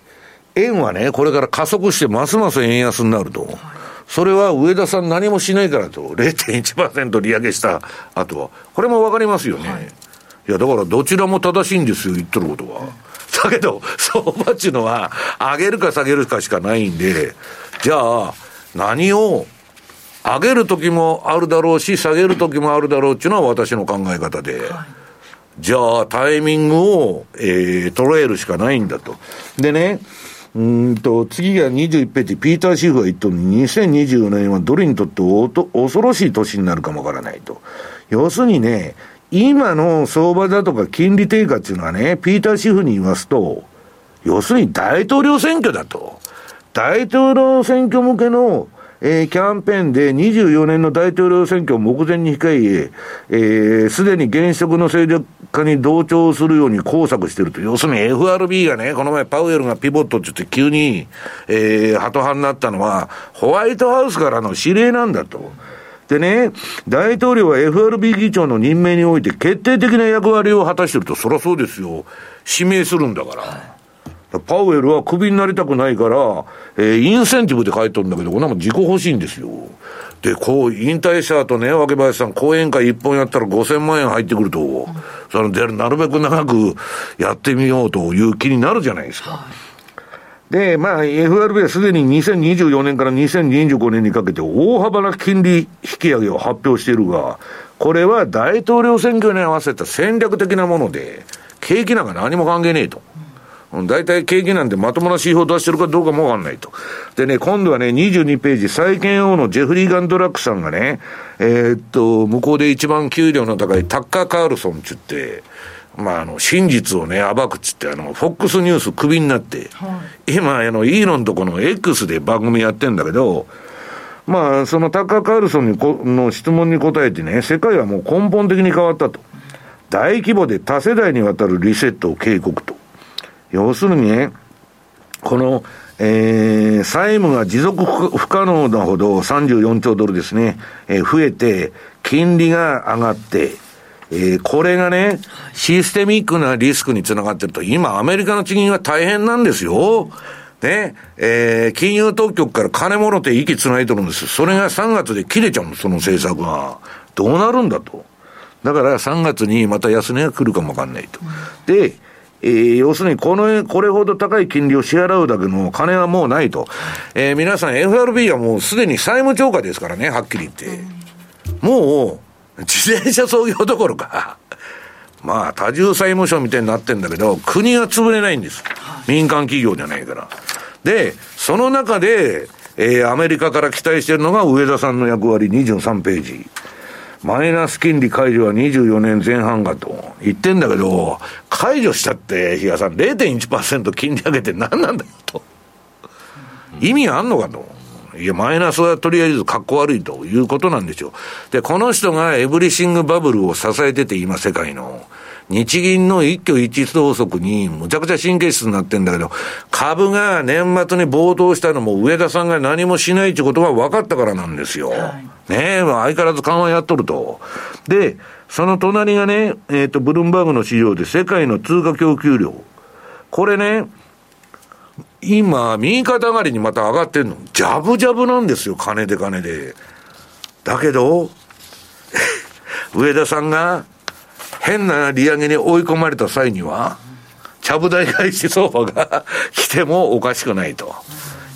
円はね、これから加速してますます円安になると。それは上田さん何もしないからと、0.1%利上げした後は。これもわかりますよね。はい、いや、だからどちらも正しいんですよ、言ってることは。だけど、相場っていうのは、上げるか下げるかしかないんで、じゃあ、何を、上げる時もあるだろうし、下げる時もあるだろうっていうのは私の考え方で。はいじゃあ、タイミングを、えー、捉えるしかないんだと。でね、うんと、次が21ページ、ピーター・シーフが言っとるに、2024年はドルにとっておと恐ろしい年になるかもわからないと。要するにね、今の相場だとか金利低下っていうのはね、ピーター・シーフに言いますと、要するに大統領選挙だと。大統領選挙向けのえー、キャンペーンで24年の大統領選挙を目前に控え、えす、で、に現職の勢力化に同調するように工作していると。要するに FRB がね、この前パウエルがピボットって言って急に、えー、ハト派になったのは、ホワイトハウスからの指令なんだと。でね、大統領は FRB 議長の任命において決定的な役割を果たしてると、そりゃそうですよ。指名するんだから。パウエルはクビになりたくないから、えー、インセンティブで書いとるんだけど、こんなもん自己欲しいんですよ。で、こう、引退した後ね、若林さん、講演会一本やったら5000万円入ってくると、うん、その、で、なるべく長くやってみようという気になるじゃないですか。はい、で、まあ、FRB はすでに2024年から2025年にかけて大幅な金利引き上げを発表しているが、これは大統領選挙に合わせた戦略的なもので、景気なんか何も関係ねえと。大体景気なんてまともな指標出してるかどうかもわかんないと。でね、今度はね、22ページ、債券王のジェフリー・ガンドラックさんがね、えー、っと、向こうで一番給料の高いタッカー・カールソンって言って、まあ、あの、真実をね、暴くっつって、あの、フォックスニュースクビになって、はい、今、あの、イーロンとこの X で番組やってんだけど、まあ、そのタッカー・カールソンにこの質問に答えてね、世界はもう根本的に変わったと。大規模で多世代にわたるリセットを警告と。要するにね、この、えー、債務が持続不可能なほど34兆ドルですね、えー、増えて、金利が上がって、えー、これがね、システミックなリスクにつながってると、今アメリカの地銀は大変なんですよ。ね、えー、金融当局から金もろて息つないとるんです。それが3月で切れちゃうの、その政策が。どうなるんだと。だから3月にまた安値が来るかもわかんないと。で、えー、要するにこの、これほど高い金利を支払うだけの金はもうないと。えー、皆さん FRB はもうすでに債務超過ですからね、はっきり言って。もう、自転車操業どころか、まあ、多重債務所みたいになってんだけど、国が潰れないんです。民間企業じゃないから。で、その中で、えー、アメリカから期待してるのが上田さんの役割23ページ。マイナス金利解除は24年前半がと言ってんだけど、解除したって、比嘉さん、0.1%金利上げて何なんだよと。意味あんのかと。いや、マイナスはとりあえず格好悪いということなんですよ。で、この人がエブリシングバブルを支えてて、今世界の。日銀の一挙一投足にむちゃくちゃ神経質になってんだけど、株が年末に暴騰したのも上田さんが何もしないってことが分かったからなんですよ。はい、ねえ、相変わらず緩和やっとると。で、その隣がね、えっ、ー、と、ブルームバーグの市場で世界の通貨供給量。これね、今、右肩上がりにまた上がってんの。ジャブジャブなんですよ、金で金で。だけど、上田さんが変な利上げに追い込まれた際には、ちゃぶ台返し相場が来てもおかしくないと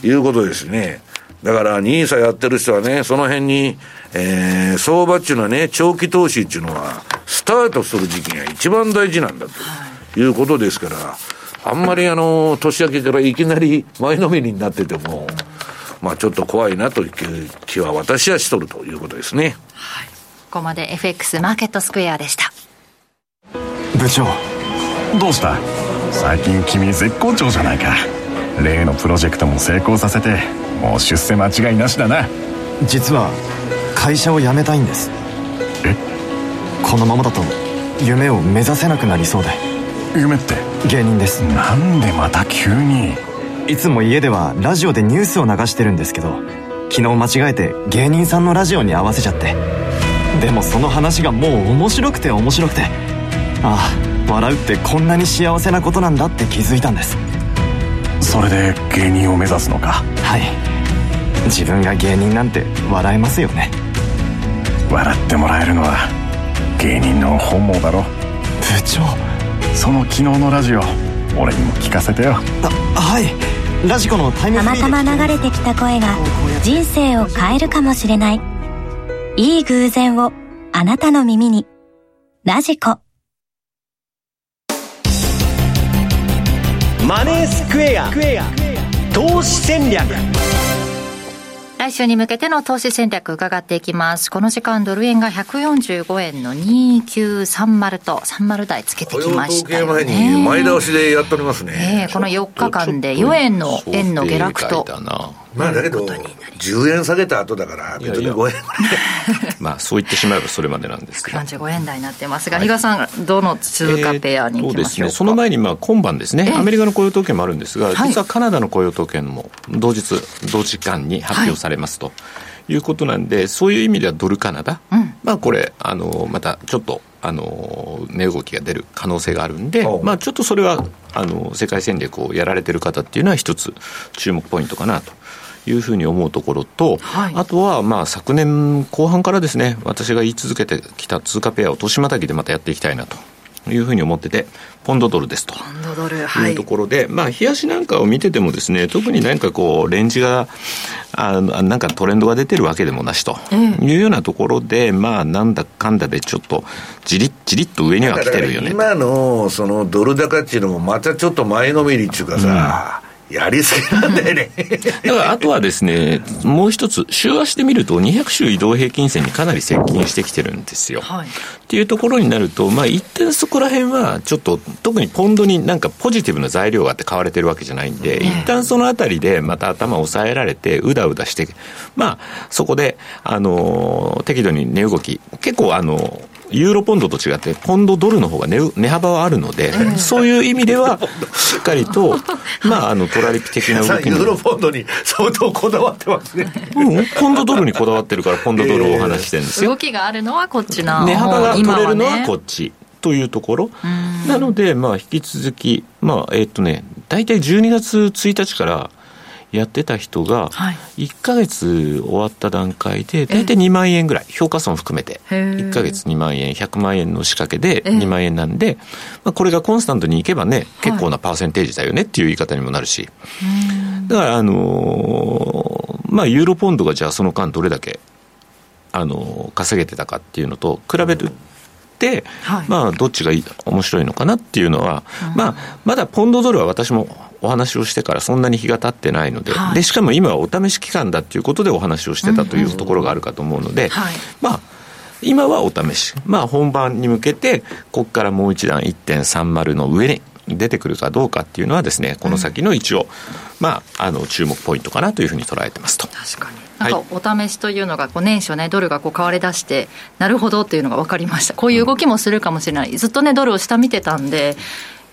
いうことですね。だから、ニーサやってる人はね、その辺に、えー、相場っていうのはね、長期投資っていうのは、スタートする時期が一番大事なんだということですから、あんまりあの、年明けからいきなり前のめりになってても、まあちょっと怖いなという気は私はしとるということですね。はい。ここまで FX マーケットスクエアでした。部長、どうした？最近君絶好調じゃないか。例のプロジェクトも成功させて、もう出世間違いなしだな。実は、会社を辞めたいんです。え？このままだと、夢を目指せなくなりそうで。夢って？芸人ですなんでまた急に？いつも家ではラジオでニュースを流してるんですけど昨日間違えて芸人さんのラジオに合わせちゃってでもその話がもう面白くて面白くてああ笑うってこんなに幸せなことなんだって気づいたんです。それで芸人を目指すのか？はい。自分が芸人なんて笑えますよね。笑ってもらえるのは芸人の本望だろ。部長。その昨日のラジオ俺にも聞かせてよ。はい。ラジコのタイムたまたま流れてきた声が人生を変えるかもしれない。いい偶然をあなたの耳に。ラジコマネースクエア投資戦略来週に向けての投資戦略伺っていきます。この時間ドル円が145円の2930と30台つけてきましたよ、ね。前に前倒しでやっておりますね。えー、この4日間で4円の円の下落と。まあだけど、10円下げた後だから、別に5円 まあそう言ってしまえばそれまでなんですけど。35円台になってますが、比嘉さん、どの通貨ペアに行きましょうか、その前に、まあ今晩ですね、アメリカの雇用統計もあるんですが、実はカナダの雇用統計も同日、同時間に発表されますと。いうことなんで、そういう意味ではドルカナダ、うん、まあこれ、あのまたちょっとあの値動きが出る可能性があるんで、まあ、ちょっとそれはあの世界戦略をやられてる方っていうのは、一つ注目ポイントかなと。いうふうに思うところと、はい、あとはまあ昨年後半からですね、私が言い続けてきた通貨ペアを年またぎでまたやっていきたいなというふうに思ってて、ポンドドルですと。ポンドドル、はい。いうところで、まあ、冷やしなんかを見ててもですね、特になんかこう、レンジが、あなんかトレンドが出てるわけでもなしというようなところで、まあ、なんだかんだでちょっと、じりっじりっと上には来てるよね。今の、そのドル高っていうのも、またちょっと前のめりっていうかさ、うんやりすぎなんだよね。だからあとはですね、もう一つ、週足で見ると、200週移動平均線にかなり接近してきてるんですよ。はい、っていうところになると、まあ、一点そこら辺は、ちょっと、特にポンドになんかポジティブな材料があって買われてるわけじゃないんで、一旦そのあたりでまた頭を抑えられて、うだうだして、まあ、そこで、あの、適度に値動き、結構、あの、ユーロポンドと違って、ポンドドルの方が値値幅はあるので、そういう意味では、しっかりと、まあ、あの、トラリピ的な動きユーロポンドに相当こだわってますね。うん、ポンドドルにこだわってるから、ポンドドルをお話してるんですよ。動きがあるのはこっちな。値幅が取れるのはこっち。というところ。なので、まあ、引き続き、まあ、えっとね、大体12月1日から、やってた人が、1か月終わった段階で、大体2万円ぐらい、評価損含めて、1か月2万円、100万円の仕掛けで2万円なんで、まあ、これがコンスタントにいけばね、結構なパーセンテージだよねっていう言い方にもなるし、だから、あのー、まあ、ユーロポンドがじゃあその間どれだけ、あのー、稼げてたかっていうのと比べるて、はい、まあ、どっちがいい面白いのかなっていうのは、うん、まあ、まだポンドドルは私もお話をしてからそんなに日が経ってないのではい、でしかも今はお試し期間だっていうことでお話をしてたというところがあるかと思うので、はい、まあ今はお試し、まあ、本番に向けてここからもう一段1.30の上に出てくるかどうかっていうのはですねこの先の一応、うん、まあ、あの注目ポイントかなというふうに捉えてますと。確かに。なんかお試しというのがこう年初ねドルがこう買われ出してなるほどっていうのが分かりました。こういう動きもするかもしれない。ずっとねドルを下見てたんで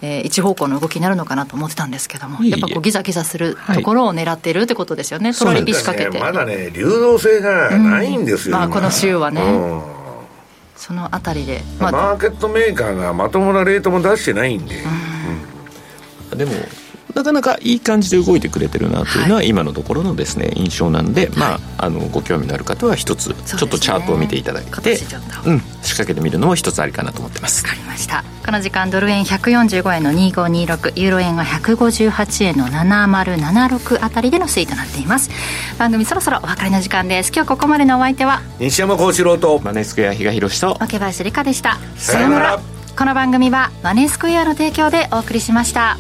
えー、一方向の動きになるのかなと思ってたんですけども、やっぱこうギザギザするところを狙ってるってことですよね、はい、トロリピ仕掛けて、ね、まだね、流動性がないんですよ、うん、まあ、この週はね、うん、そのあたりで、まあ、マーケットメーカーがまともなレートも出してないんで、うん、でもなかなかいい感じで動いてくれてるなというのは今のところのですね印象なんで、まあ、あのご興味のある方は一つちょっとチャートを見ていただいて、うん、仕掛けてみるのも一つありかなと思ってます。わかりました。この時間ドル円145円の2526ユーロ円が158円の7076あたりでの推移となっています。番組そろそろお別れの時間です。今日ここまでのお相手は？西山幸四郎とマネースクエア比嘉宏と若林理香でした。さよなら。この番組はマネースクエアの提供でお送りしました。